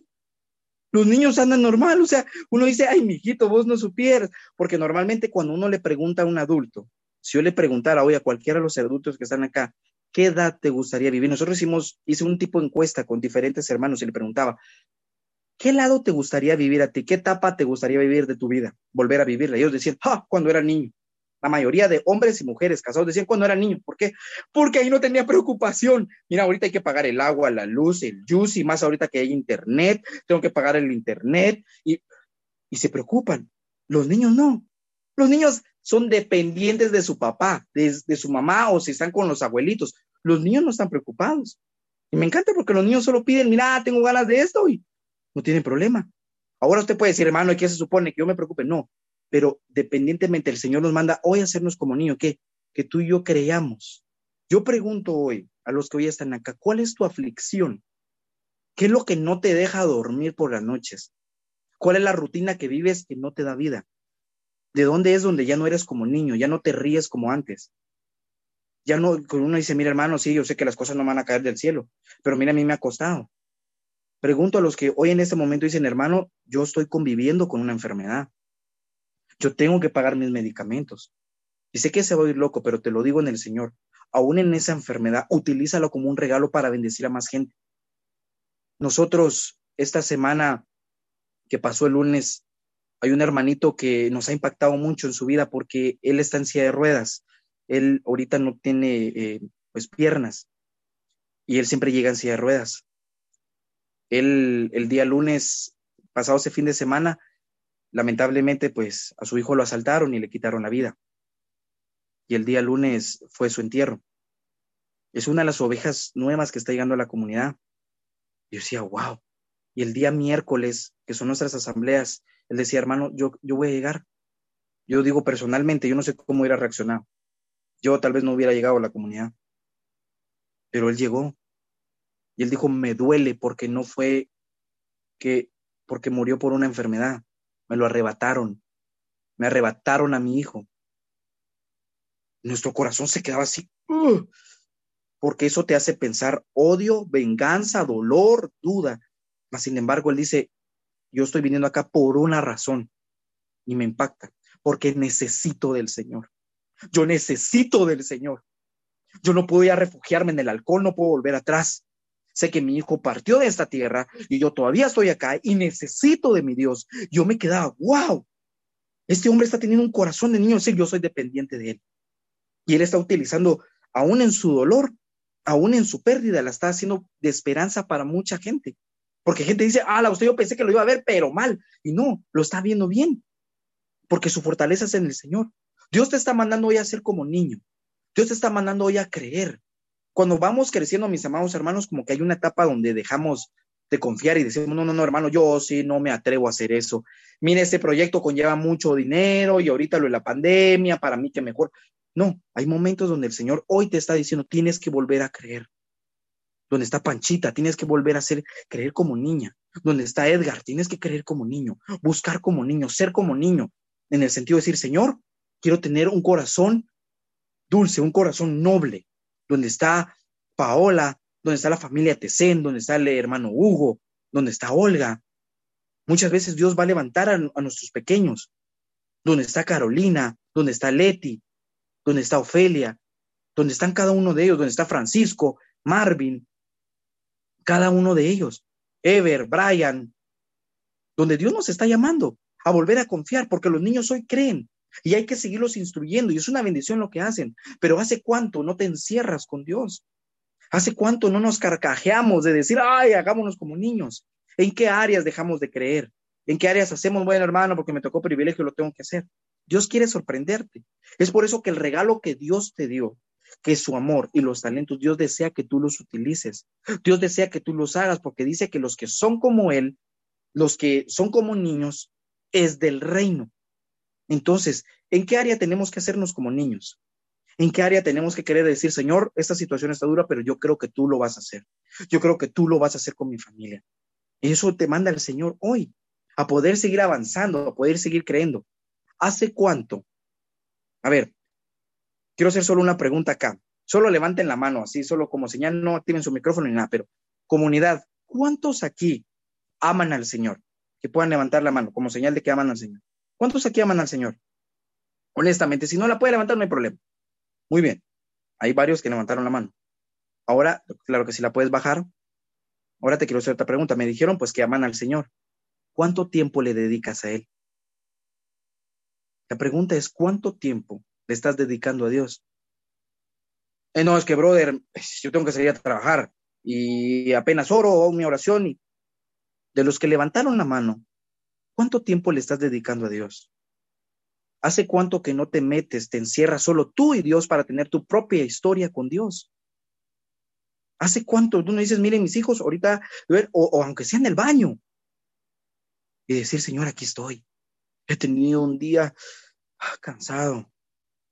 Los niños andan normal, o sea, uno dice, ay, mijito, vos no supieras, porque normalmente cuando uno le pregunta a un adulto, si yo le preguntara hoy a cualquiera de los adultos que están acá, ¿qué edad te gustaría vivir? Nosotros hicimos, hice un tipo de encuesta con diferentes hermanos y le preguntaba, ¿qué lado te gustaría vivir a ti? ¿Qué etapa te gustaría vivir de tu vida? Volver a vivirla. Ellos decían, ah, cuando era niño. La mayoría de hombres y mujeres casados decían cuando era niño. ¿Por qué? Porque ahí no tenía preocupación. Mira, ahorita hay que pagar el agua, la luz, el juice, y más ahorita que hay internet, tengo que pagar el internet y, y se preocupan. Los niños no. Los niños son dependientes de su papá, de, su mamá o si están con los abuelitos. Los niños no están preocupados. Y me encanta porque los niños solo piden, mira, tengo ganas de esto y no tienen problema. Ahora usted puede decir, hermano, ¿y qué se supone? Que yo me preocupe. No, pero dependientemente el Señor nos manda hoy a hacernos como niños, que, que tú y yo creamos. Yo pregunto hoy a los que hoy están acá, ¿cuál es tu aflicción? ¿Qué es lo que no te deja dormir por las noches? ¿Cuál es la rutina que vives que no te da vida? ¿De dónde es donde ya no eres como niño, ya no te ríes como antes? Ya no, uno dice, mira hermano, sí, yo sé que las cosas no van a caer del cielo, pero mira, a mí me ha costado. Pregunto a los que hoy en este momento dicen, hermano, yo estoy conviviendo con una enfermedad. Yo tengo que pagar mis medicamentos. Y sé que se va a oír loco, pero te lo digo en el Señor. Aún en esa enfermedad, utilízalo como un regalo para bendecir a más gente. Nosotros, esta semana que pasó el lunes, hay un hermanito que nos ha impactado mucho en su vida porque él está en silla de ruedas. Él ahorita no tiene eh, pues piernas y él siempre llega en silla de ruedas. Él el día lunes, pasado ese fin de semana, lamentablemente pues a su hijo lo asaltaron y le quitaron la vida. Y el día lunes fue su entierro. Es una de las ovejas nuevas que está llegando a la comunidad. Yo decía, wow. Y el día miércoles, que son nuestras asambleas, él decía, hermano, yo, yo voy a llegar. Yo digo personalmente, yo no sé cómo hubiera reaccionado. Yo tal vez no hubiera llegado a la comunidad. Pero él llegó. Y él dijo, me duele porque no fue que, porque murió por una enfermedad. Me lo arrebataron. me arrebataron a mi hijo. Nuestro corazón se quedaba así, "Ugh", porque eso te hace pensar odio, venganza, dolor, duda. Mas, sin embargo, él dice, yo estoy viniendo acá por una razón y me impacta, porque necesito del Señor. Yo necesito del Señor. Yo no puedo ya refugiarme en el alcohol, no puedo volver atrás. Sé que mi hijo partió de esta tierra y yo todavía estoy acá y necesito de mi Dios. Yo me quedaba, wow, este hombre está teniendo un corazón de niño, es decir, yo soy dependiente de él. Y él está utilizando, aún en su dolor, aún en su pérdida, la está haciendo de esperanza para mucha gente. Porque gente dice, ah, la usted yo pensé que lo iba a ver, pero mal. Y no, lo está viendo bien. Porque su fortaleza es en el Señor. Dios te está mandando hoy a ser como niño. Dios te está mandando hoy a creer. Cuando vamos creciendo, mis amados hermanos, como que hay una etapa donde dejamos de confiar y decimos, no, no, no, hermano, yo sí no me atrevo a hacer eso. Mire, este proyecto conlleva mucho dinero y ahorita lo de la pandemia, para mí que mejor. No, hay momentos donde el Señor hoy te está diciendo, tienes que volver a creer. Donde está Panchita, tienes que volver a creer como niña. Donde está Edgar, tienes que creer como niño, buscar como niño, ser como niño, en el sentido de decir, Señor, quiero tener un corazón dulce, un corazón noble, donde está Paola, donde está la familia Tecén, donde está el hermano Hugo, donde está Olga. Muchas veces Dios va a levantar a, a nuestros pequeños, donde está Carolina, donde está Leti, donde está Ofelia, donde están cada uno de ellos, donde está Francisco, Marvin, cada uno de ellos, Ever, Brian, donde Dios nos está llamando a volver a confiar, porque los niños hoy creen y hay que seguirlos instruyendo y es una bendición lo que hacen, pero ¿hace cuánto no te encierras con Dios? ¿Hace cuánto no nos carcajeamos de decir, ay, hagámonos como niños? ¿En qué áreas dejamos de creer? ¿En qué áreas hacemos, bueno, hermano, porque me tocó privilegio, lo tengo que hacer? Dios quiere sorprenderte. Es por eso que el regalo que Dios te dio, que es su amor y los talentos, Dios desea que tú los utilices. Dios desea que tú los hagas porque dice que los que son como Él, los que son como niños, es del reino. Entonces, ¿en qué área tenemos que hacernos como niños? ¿En qué área tenemos que querer decir, Señor, esta situación está dura, pero yo creo que tú lo vas a hacer? Yo creo que tú lo vas a hacer con mi familia. Y eso te manda el Señor hoy, a poder seguir avanzando, a poder seguir creyendo. ¿Hace cuánto? A ver, quiero hacer solo una pregunta acá. Solo levanten la mano, así, solo como señal, no activen su micrófono ni nada, pero comunidad, ¿cuántos aquí aman al Señor? Que puedan levantar la mano como señal de que aman al Señor. ¿Cuántos aquí aman al Señor? Honestamente, si no la puede levantar, no hay problema. Muy bien. Hay varios que levantaron la mano. Ahora, claro que si la puedes bajar. Ahora te quiero hacer otra pregunta. Me dijeron pues que aman al Señor. ¿Cuánto tiempo le dedicas a Él? La pregunta es, ¿cuánto tiempo le estás dedicando a Dios? Eh, no, es que, brother, yo tengo que salir a trabajar y apenas oro mi oración y de los que levantaron la mano, ¿cuánto tiempo le estás dedicando a Dios? ¿Hace cuánto que no te metes, te encierras solo tú y Dios para tener tu propia historia con Dios? ¿Hace cuánto tú no dices, miren mis hijos, ahorita, o, o aunque sea en el baño, y decir, Señor, aquí estoy. He tenido un día ah, cansado.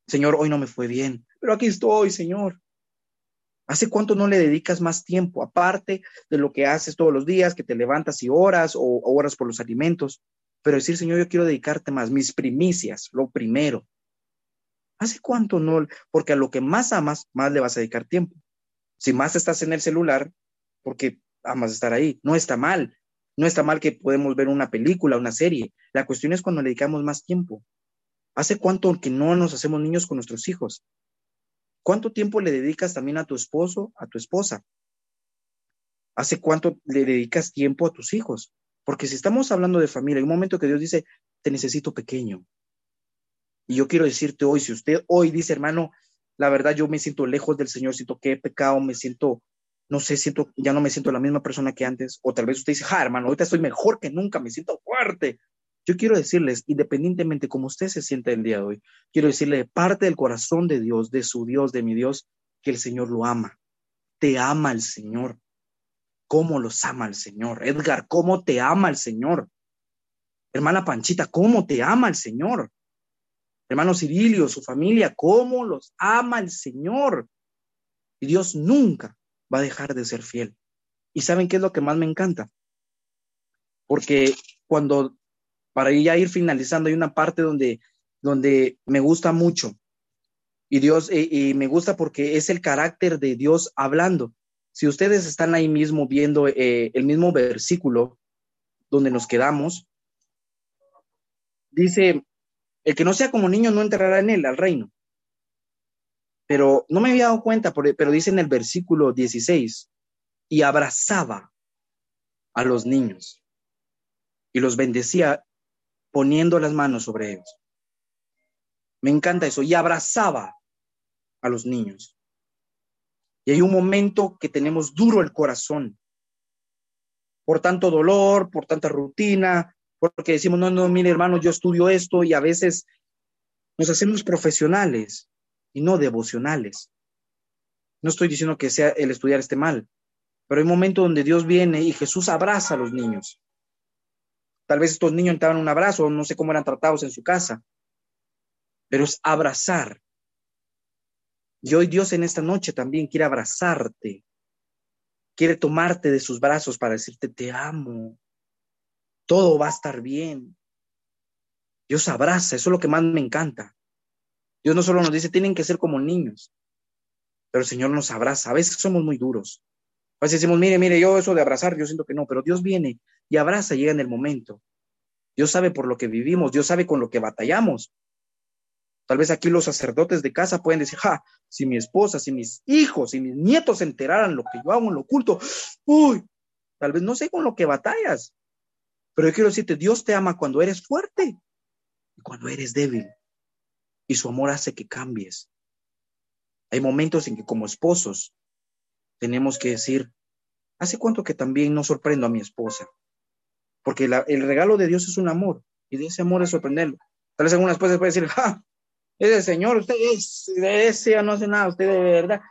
Señor, hoy no me fue bien, pero aquí estoy, Señor. ¿Hace cuánto no le dedicas más tiempo, aparte de lo que haces todos los días, que te levantas y oras o, oras por los alimentos? Pero decir, Señor, yo quiero dedicarte más, mis primicias, lo primero. ¿Hace cuánto no? Porque a lo que más amas, más le vas a dedicar tiempo. Si más estás en el celular, porque amas estar ahí, no está mal. No está mal que podemos ver una película, una serie. La cuestión es cuando le dedicamos más tiempo. ¿Hace cuánto que no nos hacemos niños con nuestros hijos? ¿Cuánto tiempo le dedicas también a tu esposo, a tu esposa? ¿Hace cuánto le dedicas tiempo a tus hijos? Porque si estamos hablando de familia, hay un momento que Dios dice, te necesito pequeño. Y yo quiero decirte hoy, si usted hoy dice, hermano, la verdad yo me siento lejos del Señor, siento que he pecado, me siento no sé, siento, ya no me siento la misma persona que antes, o tal vez usted dice, ah, hermano, ahorita estoy mejor que nunca, me siento fuerte. Yo quiero decirles, independientemente como usted se sienta el día de hoy, quiero decirle de parte del corazón de Dios, de su Dios, de mi Dios, que el Señor lo ama. Te ama el Señor. ¿Cómo los ama el Señor? Edgar, ¿cómo te ama el Señor? Hermana Panchita, ¿cómo te ama el Señor? Hermano Cirilio, su familia, ¿cómo los ama el Señor? Y Dios nunca va a dejar de ser fiel. ¿Y saben qué es lo que más me encanta? Porque cuando, para ya ir finalizando, hay una parte donde donde me gusta mucho. Y Dios, y, y me gusta porque es el carácter de Dios hablando. Si ustedes están ahí mismo viendo eh, el mismo versículo donde nos quedamos, dice, el que no sea como niño no entrará en él, al reino. Pero no me había dado cuenta, pero dice en el versículo 16, y abrazaba a los niños y los bendecía poniendo las manos sobre ellos. Me encanta eso, y abrazaba a los niños. Y hay un momento que tenemos duro el corazón por tanto dolor, por tanta rutina, porque decimos, no, no, mire hermano, yo estudio esto y a veces nos hacemos profesionales y no devocionales. No estoy diciendo que sea el estudiar esté mal, pero hay momentos donde Dios viene y Jesús abraza a los niños. Tal vez estos niños necesitaban un abrazo, no sé cómo eran tratados en su casa, pero es abrazar. Y hoy Dios en esta noche también quiere abrazarte, quiere tomarte de sus brazos para decirte, te amo, todo va a estar bien. Dios abraza, eso es lo que más me encanta. Dios no solo nos dice, tienen que ser como niños, pero el Señor nos abraza. A veces somos muy duros. A veces decimos, mire, mire, yo eso de abrazar, yo siento que no, pero Dios viene y abraza, llega en el momento. Dios sabe por lo que vivimos, Dios sabe con lo que batallamos. Tal vez aquí los sacerdotes de casa pueden decir, ja, si mi esposa, si mis hijos, si mis nietos se enteraran lo que yo hago en lo oculto, uy, tal vez no sé con lo que batallas, pero yo quiero decirte, Dios te ama cuando eres fuerte y cuando eres débil, y su amor hace que cambies. Hay momentos en que como esposos tenemos que decir, ¿hace cuánto que también no sorprendo a mi esposa? Porque el regalo de Dios es un amor, y de ese amor es sorprenderlo. Tal vez algunas esposas pueden decir, ja, ese señor, usted es, ese ya no hace nada, usted de verdad.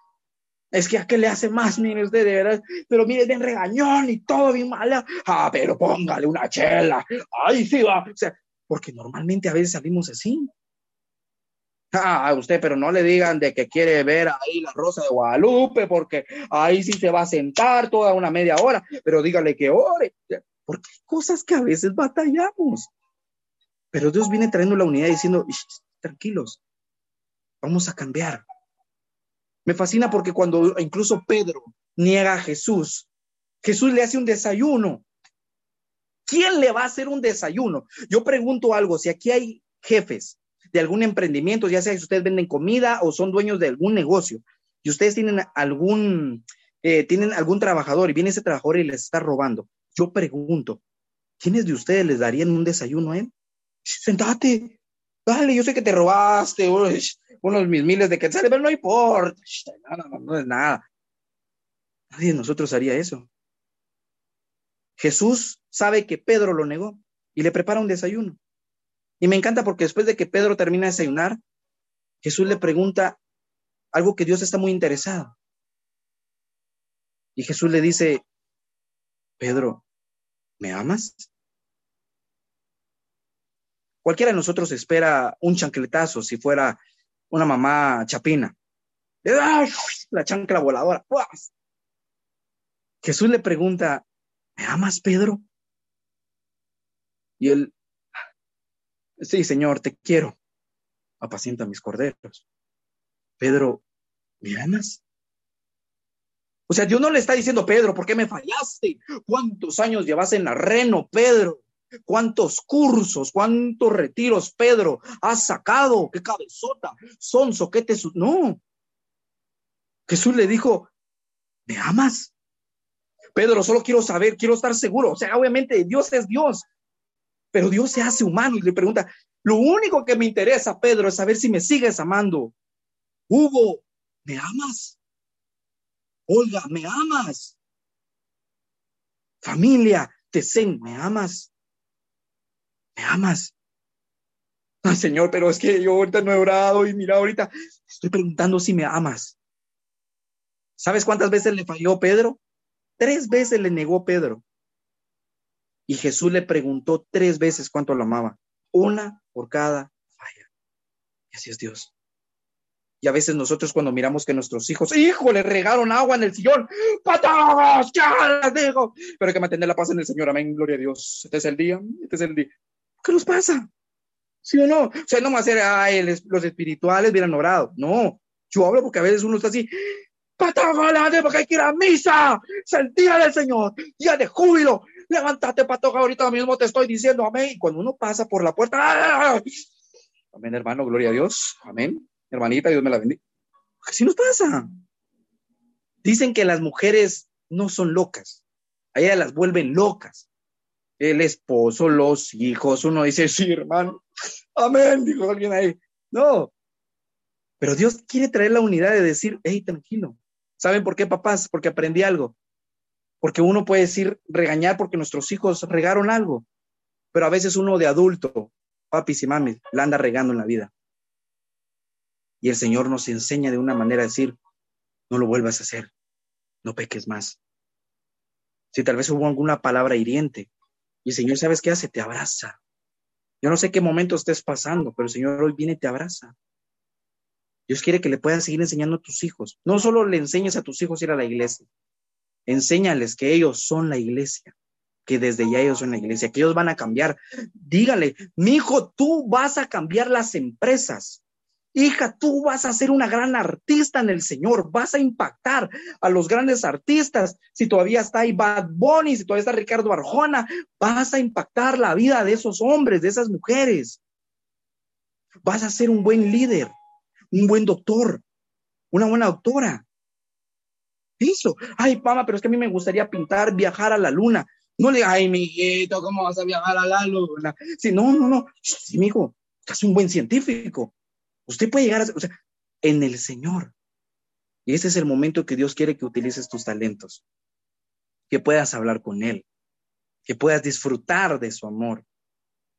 Es que a qué le hace más, mire usted de verdad, pero mire, de regañón y todo bien mala. Ah, pero póngale una chela. Ay, sí va. Porque normalmente a veces salimos así. Ah, usted, pero no le digan de que quiere ver ahí la Rosa de Guadalupe, porque ahí sí se va a sentar toda una media hora, pero dígale que ore, porque hay cosas que a veces batallamos. Pero Dios viene trayendo la unidad diciendo, "Ish, tranquilos, vamos a cambiar. Me fascina porque cuando incluso Pedro niega a Jesús, Jesús le hace un desayuno. ¿Quién le va a hacer un desayuno? Yo pregunto algo, si aquí hay jefes de algún emprendimiento, ya sea que ustedes venden comida o son dueños de algún negocio, y ustedes tienen algún, eh, tienen algún trabajador y viene ese trabajador y les está robando, yo pregunto, ¿quiénes de ustedes les darían un desayuno a él? Sentate, dale, yo sé que te robaste unos mis miles de quetzales, pero no importa, no, no, no es nada. Nadie de nosotros haría eso. Jesús sabe que Pedro lo negó y le prepara un desayuno. Y me encanta porque después de que Pedro termina de desayunar, Jesús le pregunta algo que Dios está muy interesado. Y Jesús le dice, Pedro, ¿me amas? Cualquiera de nosotros espera un chancletazo si fuera una mamá chapina. La chancla voladora. Jesús le pregunta, ¿me amas, Pedro? Y él, sí, Señor, te quiero. Apacienta mis corderos. Pedro, ¿me amas? O sea, Dios no le está diciendo, Pedro, ¿por qué me fallaste? ¿Cuántos años llevas en la reno, Pedro? ¿Cuántos cursos, cuántos retiros, Pedro, has sacado? ¿Qué cabezota? Sonso, ¿qué te... su-?" No. Jesús le dijo, ¿me amas? Pedro, solo quiero saber, quiero estar seguro. O sea, obviamente Dios es Dios, pero Dios se hace humano y le pregunta, lo único que me interesa, Pedro, es saber si me sigues amando. Hugo, ¿me amas? Olga, ¿me amas? Familia, Tesen, ¿me amas? ¿Me amas? Ay, Señor, pero es que yo ahorita no he orado y mira, ahorita estoy preguntando si me amas. ¿Sabes cuántas veces le falló Pedro? Tres veces le negó Pedro. Y Jesús le preguntó tres veces cuánto lo amaba. Una por cada falla. Y así es Dios. Y a veces nosotros cuando miramos que nuestros hijos, hijo, le regaron agua en el sillón, patadas, ya las dejo. Pero hay que mantener la paz en el Señor, amén, gloria a Dios. Este es el día, este es el día. ¿Qué nos pasa? ¿Sí o no? O sea, no va a ser, ay, los espirituales hubieran orado. No, yo hablo porque a veces uno está así, patoja, porque hay que ir a misa, es el día del Señor, día de júbilo, levántate, patoja, ahorita mismo te estoy diciendo amén. Y cuando uno pasa por la puerta, ¡ah! amén, hermano, gloria a Dios, amén, hermanita, Dios me la bendiga. Así nos pasa. Dicen que las mujeres no son locas, a ellas las vuelven locas. El esposo, los hijos, uno dice, sí, hermano, amén, dijo alguien ahí. No, pero Dios quiere traer la unidad de decir, hey, tranquilo. ¿Saben por qué, papás? Porque aprendí algo. Porque uno puede decir, regañar porque nuestros hijos regaron algo. Pero a veces uno de adulto, papis y mamis, la anda regando en la vida. Y el Señor nos enseña de una manera a decir, no lo vuelvas a hacer, no peques más. Si tal vez hubo alguna palabra hiriente, y el Señor, ¿sabes qué hace? Te abraza. Yo no sé qué momento estés pasando, pero el Señor hoy viene y te abraza. Dios quiere que le puedas seguir enseñando a tus hijos. No solo le enseñes a tus hijos a ir a la iglesia, enséñales que ellos son la iglesia, que desde ya ellos son la iglesia, que ellos van a cambiar. Dígale, mi hijo, tú vas a cambiar las empresas. Hija, tú vas a ser una gran artista en el Señor, vas a impactar a los grandes artistas. Si todavía está ahí Bad Bunny, si todavía está Ricardo Arjona, vas a impactar la vida de esos hombres, de esas mujeres. Vas a ser un buen líder, un buen doctor, una buena doctora. Eso. Ay, mamá, pero es que a mí me gustaría pintar, viajar a la luna. No le, ay, mijito, ¿cómo vas a viajar a la luna? Sí, no, no, no. Sí, mijo, estás un buen científico Usted puede llegar a, o sea, en el Señor. Y ese es el momento que Dios quiere que utilices tus talentos, que puedas hablar con Él, que puedas disfrutar de su amor.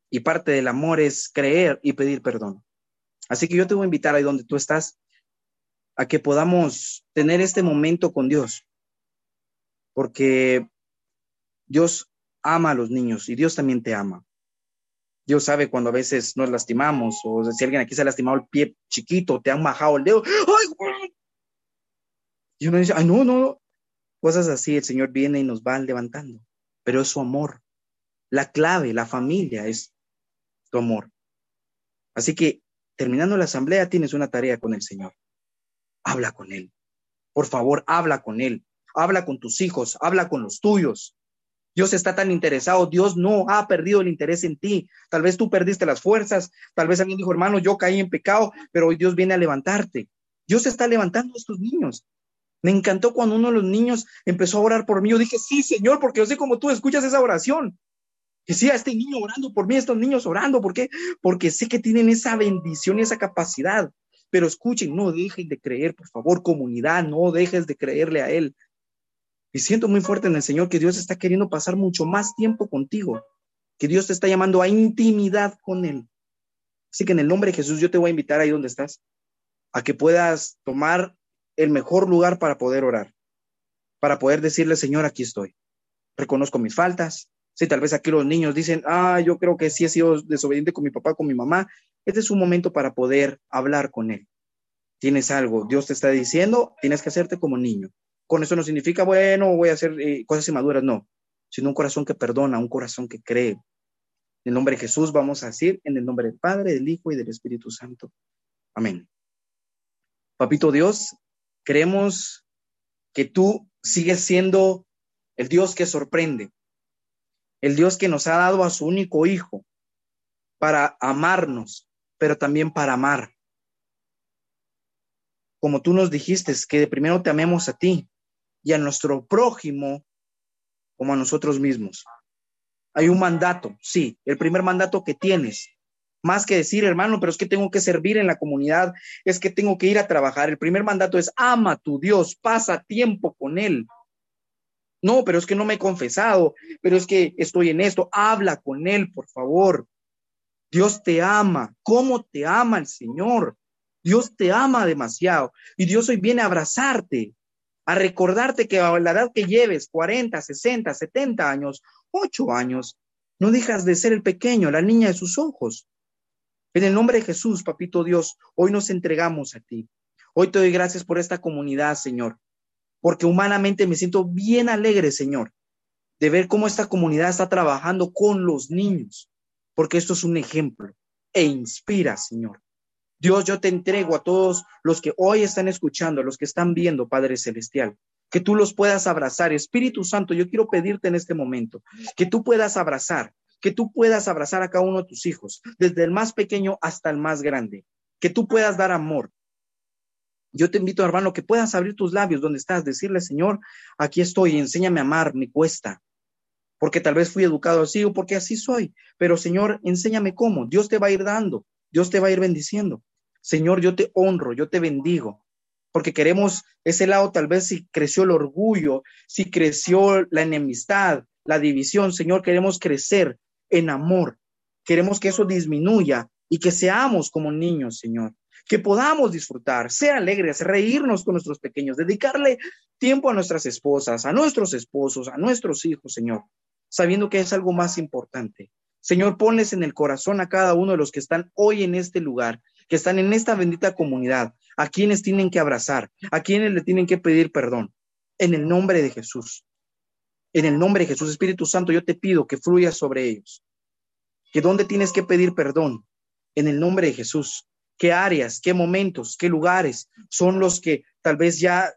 Y parte del amor es creer y pedir perdón. Así que yo te voy a invitar ahí donde tú estás a que podamos tener este momento con Dios, porque Dios ama a los niños y Dios también te ama. Dios sabe cuando a veces nos lastimamos o si alguien aquí se ha lastimado el pie chiquito, te han bajado el dedo. ¡Ay! Y uno dice, ay, no, no. Cosas así, el Señor viene y nos va levantando. Pero es su amor. La clave, la familia es tu amor. Así que terminando la asamblea tienes una tarea con el Señor. Habla con Él. Por favor, habla con Él. Habla con tus hijos, habla con los tuyos. Dios está tan interesado, Dios no ha perdido el interés en ti. Tal vez tú perdiste las fuerzas, tal vez alguien dijo, hermano, yo caí en pecado, pero hoy Dios viene a levantarte. Dios está levantando a estos niños. Me encantó cuando uno de los niños empezó a orar por mí. Yo dije, sí, Señor, porque yo sé cómo tú escuchas esa oración. Que sea este niño orando por mí, estos niños orando. ¿Por qué? Porque sé que tienen esa bendición y esa capacidad. Pero escuchen, no dejen de creer, por favor, comunidad, no dejes de creerle a Él. Y siento muy fuerte en el Señor que Dios está queriendo pasar mucho más tiempo contigo, que Dios te está llamando a intimidad con Él. Así que en el nombre de Jesús yo te voy a invitar ahí donde estás, a que puedas tomar el mejor lugar para poder orar, para poder decirle, Señor, aquí estoy. Reconozco mis faltas. Si tal vez aquí los niños dicen, ah, yo creo que sí he sido desobediente con mi papá, con mi mamá, este es un momento para poder hablar con Él. Tienes algo, Dios te está diciendo, tienes que hacerte como niño. Con eso no significa, bueno, voy a hacer eh, cosas inmaduras, no, sino un corazón que perdona, un corazón que cree. En el nombre de Jesús vamos a decir, en el nombre del Padre, del Hijo y del Espíritu Santo. Amén. Papito Dios, creemos que tú sigues siendo el Dios que sorprende, el Dios que nos ha dado a su único Hijo para amarnos, pero también para amar. Como tú nos dijiste, que primero te amemos a ti y a nuestro prójimo como a nosotros mismos. Hay un mandato, sí, el primer mandato que tienes, más que decir, hermano, pero es que tengo que servir en la comunidad, es que tengo que ir a trabajar. El primer mandato es ama a tu Dios, pasa tiempo con Él. No, pero es que no me he confesado, pero es que estoy en esto. Habla con Él, por favor. Dios te ama. ¿Cómo te ama el Señor? Dios te ama demasiado y Dios hoy viene a abrazarte a recordarte que a la edad que lleves, 40, 60, 70 años, 8 años, no dejas de ser el pequeño, la niña de sus ojos. En el nombre de Jesús, papito Dios, hoy nos entregamos a ti. Hoy te doy gracias por esta comunidad, Señor, porque humanamente me siento bien alegre, Señor, de ver cómo esta comunidad está trabajando con los niños, porque esto es un ejemplo. e inspira, Señor. Dios, yo te entrego a todos los que hoy están escuchando, los que están viendo, Padre Celestial, que tú los puedas abrazar. Espíritu Santo, yo quiero pedirte en este momento que tú puedas abrazar, que tú puedas abrazar a cada uno de tus hijos, desde el más pequeño hasta el más grande, que tú puedas dar amor. Yo te invito, hermano, que puedas abrir tus labios donde estás, decirle, Señor, aquí estoy, enséñame a amar, me cuesta, porque tal vez fui educado así o porque así soy, pero Señor, enséñame cómo. Dios te va a ir dando, Dios te va a ir bendiciendo. Señor, yo te honro, yo te bendigo, porque queremos ese lado, tal vez si creció el orgullo, si creció la enemistad, la división, Señor, queremos crecer en amor. Queremos que eso disminuya y que seamos como niños, Señor. Que podamos disfrutar, ser alegres, reírnos con nuestros pequeños, dedicarle tiempo a nuestras esposas, a nuestros esposos, a nuestros hijos, Señor, sabiendo que es algo más importante. Señor, ponles en el corazón a cada uno de los que están hoy en este lugar, que están en esta bendita comunidad, a quienes tienen que abrazar, a quienes le tienen que pedir perdón. En el nombre de Jesús. En el nombre de Jesús, Espíritu Santo, yo te pido que fluya sobre ellos. Que dónde tienes que pedir perdón. En el nombre de Jesús. ¿Qué áreas, qué momentos, qué lugares son los que tal vez ya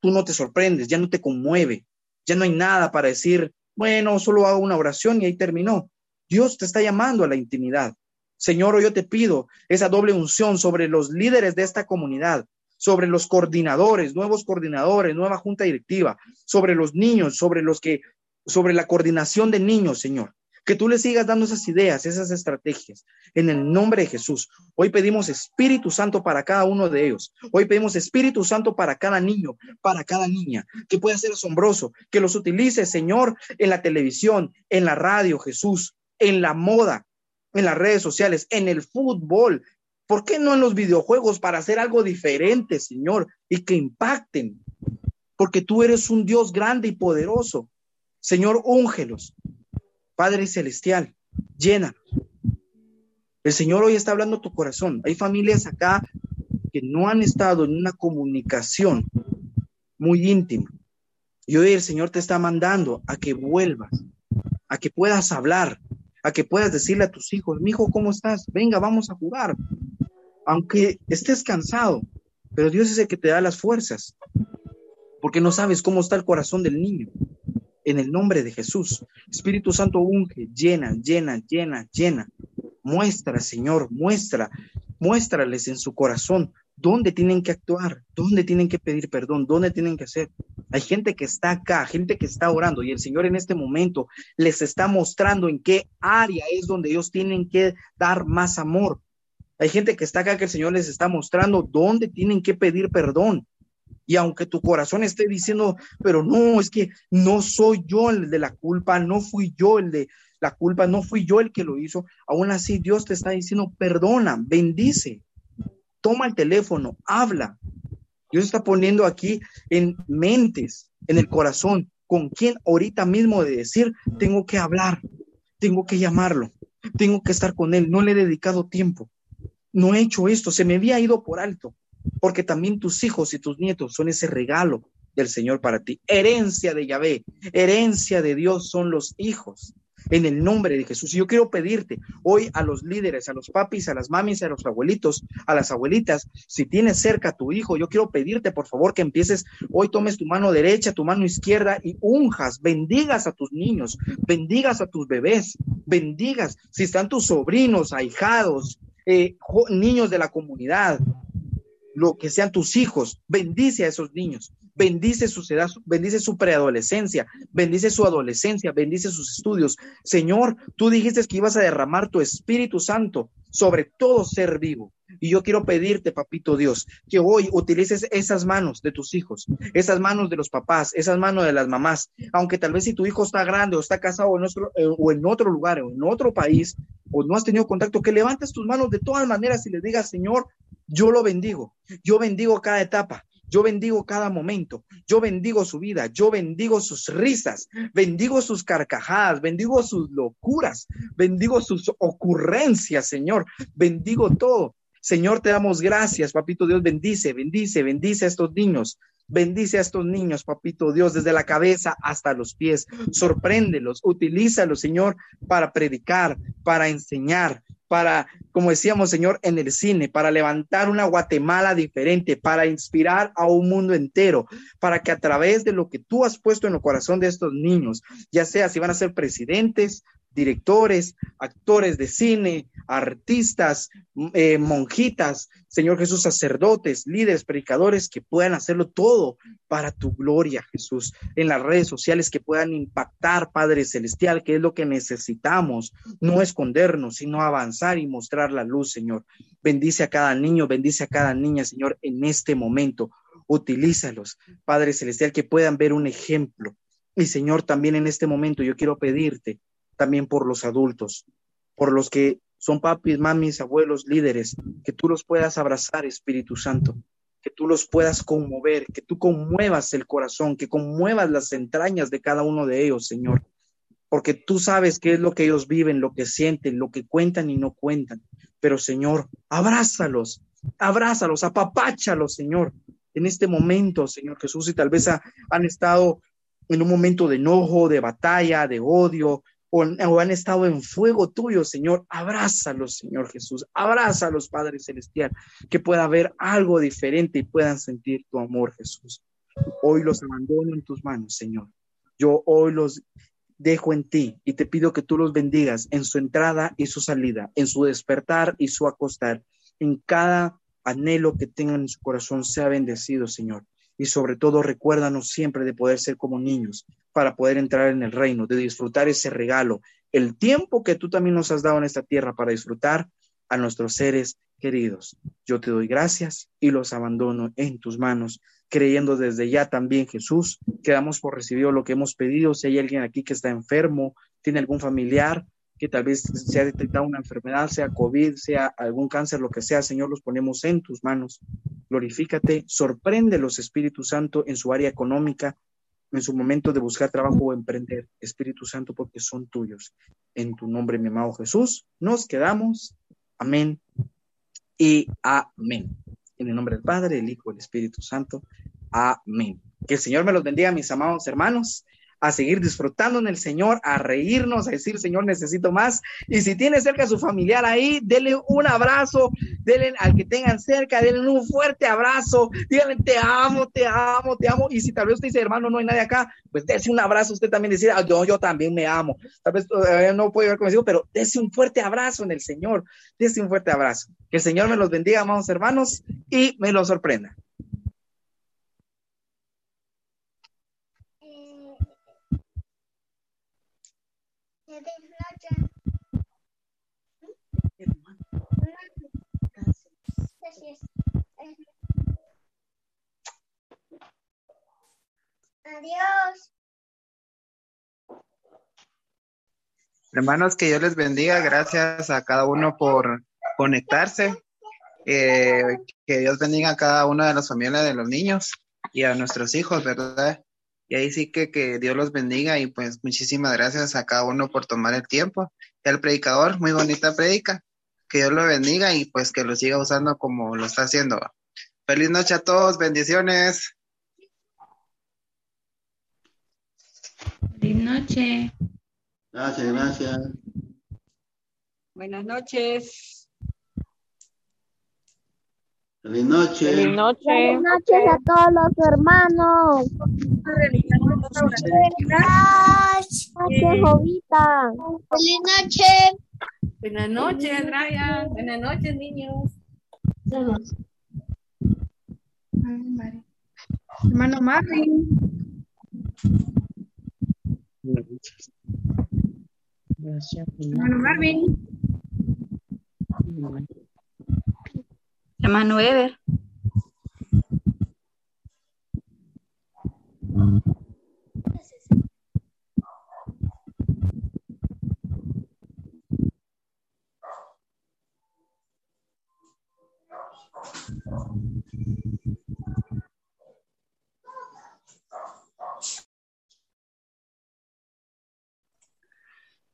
tú no te sorprendes, ya no te conmueve, ya no hay nada para decir, bueno, solo hago una oración y ahí terminó. Dios te está llamando a la intimidad. Señor, hoy yo te pido esa doble unción sobre los líderes de esta comunidad, sobre los coordinadores, nuevos coordinadores, nueva junta directiva, sobre los niños, sobre los que, sobre la coordinación de niños, Señor. Que tú le sigas dando esas ideas, esas estrategias. En el nombre de Jesús. Hoy pedimos Espíritu Santo para cada uno de ellos. Hoy pedimos Espíritu Santo para cada niño, para cada niña, que pueda ser asombroso, que los utilice, Señor, en la televisión, en la radio, Jesús, en la moda, en las redes sociales, en el fútbol, ¿Por qué no en los videojuegos para hacer algo diferente, Señor, y que impacten? Porque tú eres un Dios grande y poderoso. Señor, úngelos. Padre Celestial, llena. El Señor hoy está hablando a tu corazón. Hay familias acá que no han estado en una comunicación muy íntima. Y hoy el Señor te está mandando a que vuelvas, a que puedas hablar, a que puedas decirle a tus hijos, mi hijo, ¿cómo estás? Venga, vamos a jugar aunque estés cansado, pero Dios es el que te da las fuerzas, porque no sabes cómo está el corazón del niño. En el nombre de Jesús, Espíritu Santo unge, llena, llena, llena, llena. Muestra, Señor, muestra, muéstrales en su corazón dónde tienen que actuar, dónde tienen que pedir perdón, dónde tienen que hacer. Hay gente que está acá, gente que está orando y el Señor en este momento les está mostrando en qué área es donde ellos tienen que dar más amor, hay gente que está acá que el Señor les está mostrando dónde tienen que pedir perdón. Y aunque tu corazón esté diciendo, pero no, es que no soy yo el de la culpa, no fui yo el de la culpa, no fui yo el que lo hizo, aún así Dios te está diciendo, perdona, bendice, toma el teléfono, habla. Dios está poniendo aquí en mentes, en el corazón, con quien ahorita mismo de decir, tengo que hablar, tengo que llamarlo, tengo que estar con él, no le he dedicado tiempo no he hecho esto, se me había ido por alto, porque también tus hijos y tus nietos son ese regalo del Señor para ti. Herencia de Yahvé, herencia de Dios son los hijos. En el nombre de Jesús. Y yo quiero pedirte hoy a los líderes, a los papis, a las mamis, a los abuelitos, a las abuelitas, si tienes cerca a tu hijo, yo quiero pedirte por favor que empieces, hoy tomes tu mano derecha, tu mano izquierda y unjas, bendigas a tus niños, bendigas a tus bebés, bendigas, si están tus sobrinos, ahijados, eh, niños de la comunidad, lo que sean tus hijos, bendice a esos niños, bendice su edad, bendice su preadolescencia, bendice su adolescencia, bendice sus estudios. Señor, tú dijiste que ibas a derramar tu Espíritu Santo sobre todo ser vivo. Y yo quiero pedirte, papito Dios, que hoy utilices esas manos de tus hijos, esas manos de los papás, esas manos de las mamás, aunque tal vez si tu hijo está grande o está casado en otro, eh, o en otro lugar o en otro país, o no has tenido contacto, que levantes tus manos de todas maneras y le digas, Señor, yo lo bendigo, yo bendigo cada etapa, yo bendigo cada momento, yo bendigo su vida, yo bendigo sus risas, bendigo sus carcajadas, bendigo sus locuras, bendigo sus ocurrencias, Señor, bendigo todo. Señor, te damos gracias, papito Dios, bendice, bendice, bendice a estos niños. Bendice a estos niños, papito Dios, desde la cabeza hasta los pies. Sorpréndelos, utilízalos, Señor, para predicar, para enseñar, para, como decíamos, Señor, en el cine, para levantar una Guatemala diferente, para inspirar a un mundo entero, para que a través de lo que tú has puesto en el corazón de estos niños, ya sea si van a ser presidentes, directores, actores de cine, artistas, eh, monjitas, Señor Jesús, sacerdotes, líderes, predicadores, que puedan hacerlo todo para tu gloria, Jesús, en las redes sociales que puedan impactar, Padre Celestial, que es lo que necesitamos, no escondernos, sino avanzar y mostrar la luz, Señor. Bendice a cada niño, bendice a cada niña, Señor, en este momento. Utilízalos, Padre Celestial, que puedan ver un ejemplo. Y Señor, también en este momento yo quiero pedirte también por los adultos, por los que son papis, mamis, abuelos, líderes, que tú los puedas abrazar, Espíritu Santo, que tú los puedas conmover, que tú conmuevas el corazón, que conmuevas las entrañas de cada uno de ellos, Señor, porque tú sabes qué es lo que ellos viven, lo que sienten, lo que cuentan y no cuentan. Pero, Señor, abrázalos, abrázalos, apapáchalos, Señor, en este momento, Señor Jesús, y tal vez han estado en un momento de enojo, de batalla, de odio, o, han estado en fuego tuyo, Señor, abrázalos, Señor Jesús, abrázalos, Padre Celestial, que pueda haber algo diferente y puedan sentir tu amor, Jesús. Hoy los abandono en tus manos, Señor. Yo hoy los dejo en ti y te pido que tú los bendigas en su entrada y su salida, en su despertar y su acostar, en cada anhelo que tengan en su corazón, sea bendecido, Señor. Y sobre todo, recuérdanos siempre de poder ser como niños, para poder entrar en el reino, de disfrutar ese regalo, el tiempo que tú también nos has dado en esta tierra para disfrutar a nuestros seres queridos. Yo te doy gracias y los abandono en tus manos, creyendo desde ya también, Jesús, que damos por recibido lo que hemos pedido. Si hay alguien aquí que está enfermo, tiene algún familiar que tal vez se ha detectado una enfermedad, sea COVID, sea algún cáncer, lo que sea, Señor, los ponemos en tus manos. Glorifícate, sorprende los Espíritu Santo en su área económica, en su momento de buscar trabajo o emprender, Espíritu Santo, porque son tuyos. En tu nombre, mi amado Jesús, nos quedamos. Amén y amén. En el nombre del Padre, el Hijo, el Espíritu Santo. Amén. Que el Señor me los bendiga, mis amados hermanos a seguir disfrutando en el Señor, a reírnos, a decir, Señor, necesito más. Y si tiene cerca a su familiar ahí, denle un abrazo, denle al que tengan cerca, denle un fuerte abrazo, díganle, te amo, te amo, te amo. Y si tal vez usted dice, hermano, no hay nadie acá, pues dése un abrazo, usted también decir, ah, yo, yo también me amo. Tal vez todavía no puede ver conmigo, pero dése un fuerte abrazo en el Señor, dése un fuerte abrazo. Que el Señor me los bendiga, amados hermanos, y me los sorprenda. Adiós. Hermanos, que Dios les bendiga. Gracias a cada uno por conectarse. Eh, que Dios bendiga a cada una de las familias de los niños y a nuestros hijos, ¿verdad? Y ahí sí que, que Dios los bendiga y pues muchísimas gracias a cada uno por tomar el tiempo. Y al predicador, muy bonita predica. Que Dios lo bendiga y pues que lo siga usando como lo está haciendo. Feliz noche a todos, bendiciones. Feliz noche. Gracias, gracias. Buenas noches. Feliz noche. Feliz noche. Buenas noches a todos los hermanos. Gracias, Jovita. Feliz noche. Buenas noches, Brian. Buenas noches, niños. Hermano Marvin. Hermano Marvin. Hermano Ever.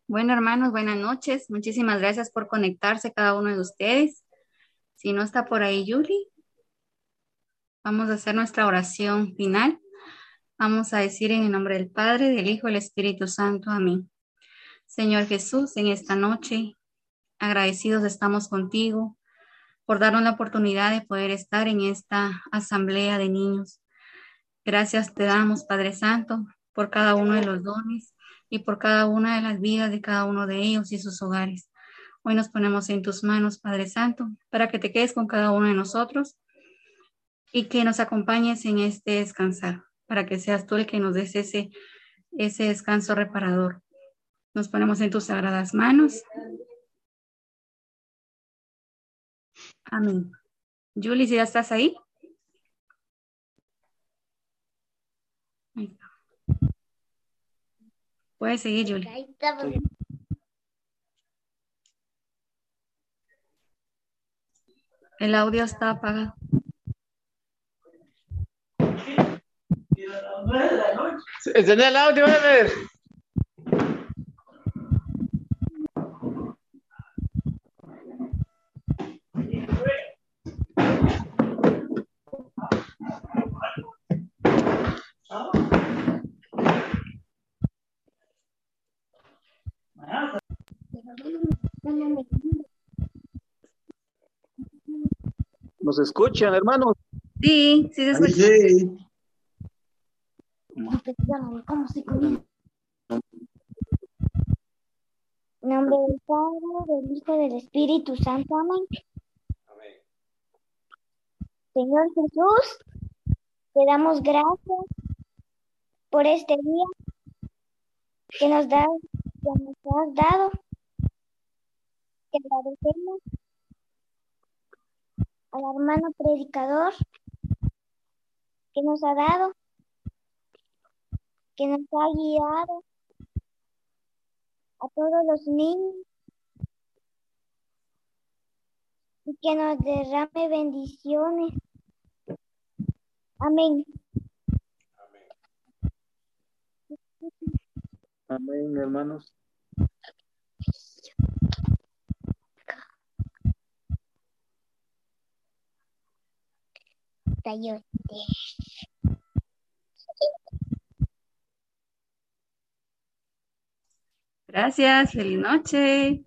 Bueno, hermanos, buenas noches. Muchísimas gracias por conectarse cada uno de ustedes. Si no está por ahí Yuli, vamos a hacer nuestra oración final. Vamos a decir en el nombre del Padre, del Hijo y del Espíritu Santo. Amén. Señor Jesús, en esta noche Agradecidos estamos contigo por darnos la oportunidad de poder estar en esta asamblea de niños. Gracias te damos, Padre Santo, por cada uno de los dones y por cada una de las vidas de cada uno de ellos y sus hogares. Hoy nos ponemos en tus manos, Padre Santo, para que te quedes con cada uno de nosotros y que nos acompañes en este descansar, para que seas tú el que nos des ese, ese descanso reparador. Nos ponemos en tus sagradas manos. Amén. Julie, ¿ya estás ahí? Puedes seguir, Julie. El audio está apagado. Encender el audio, Ever. ¿Nos escuchan, hermanos? Sí, sí se escucha. Sí. ¿Cómo se nombre del Padre, del Hijo y del Espíritu Santo. Amén. Señor Jesús, te damos gracias por este día que nos, da, que nos has dado. Te agradecemos al hermano predicador que nos ha dado, que nos ha guiado a todos los niños y que nos derrame bendiciones. Amén. Amén, hermanos. Gracias, feliz noche.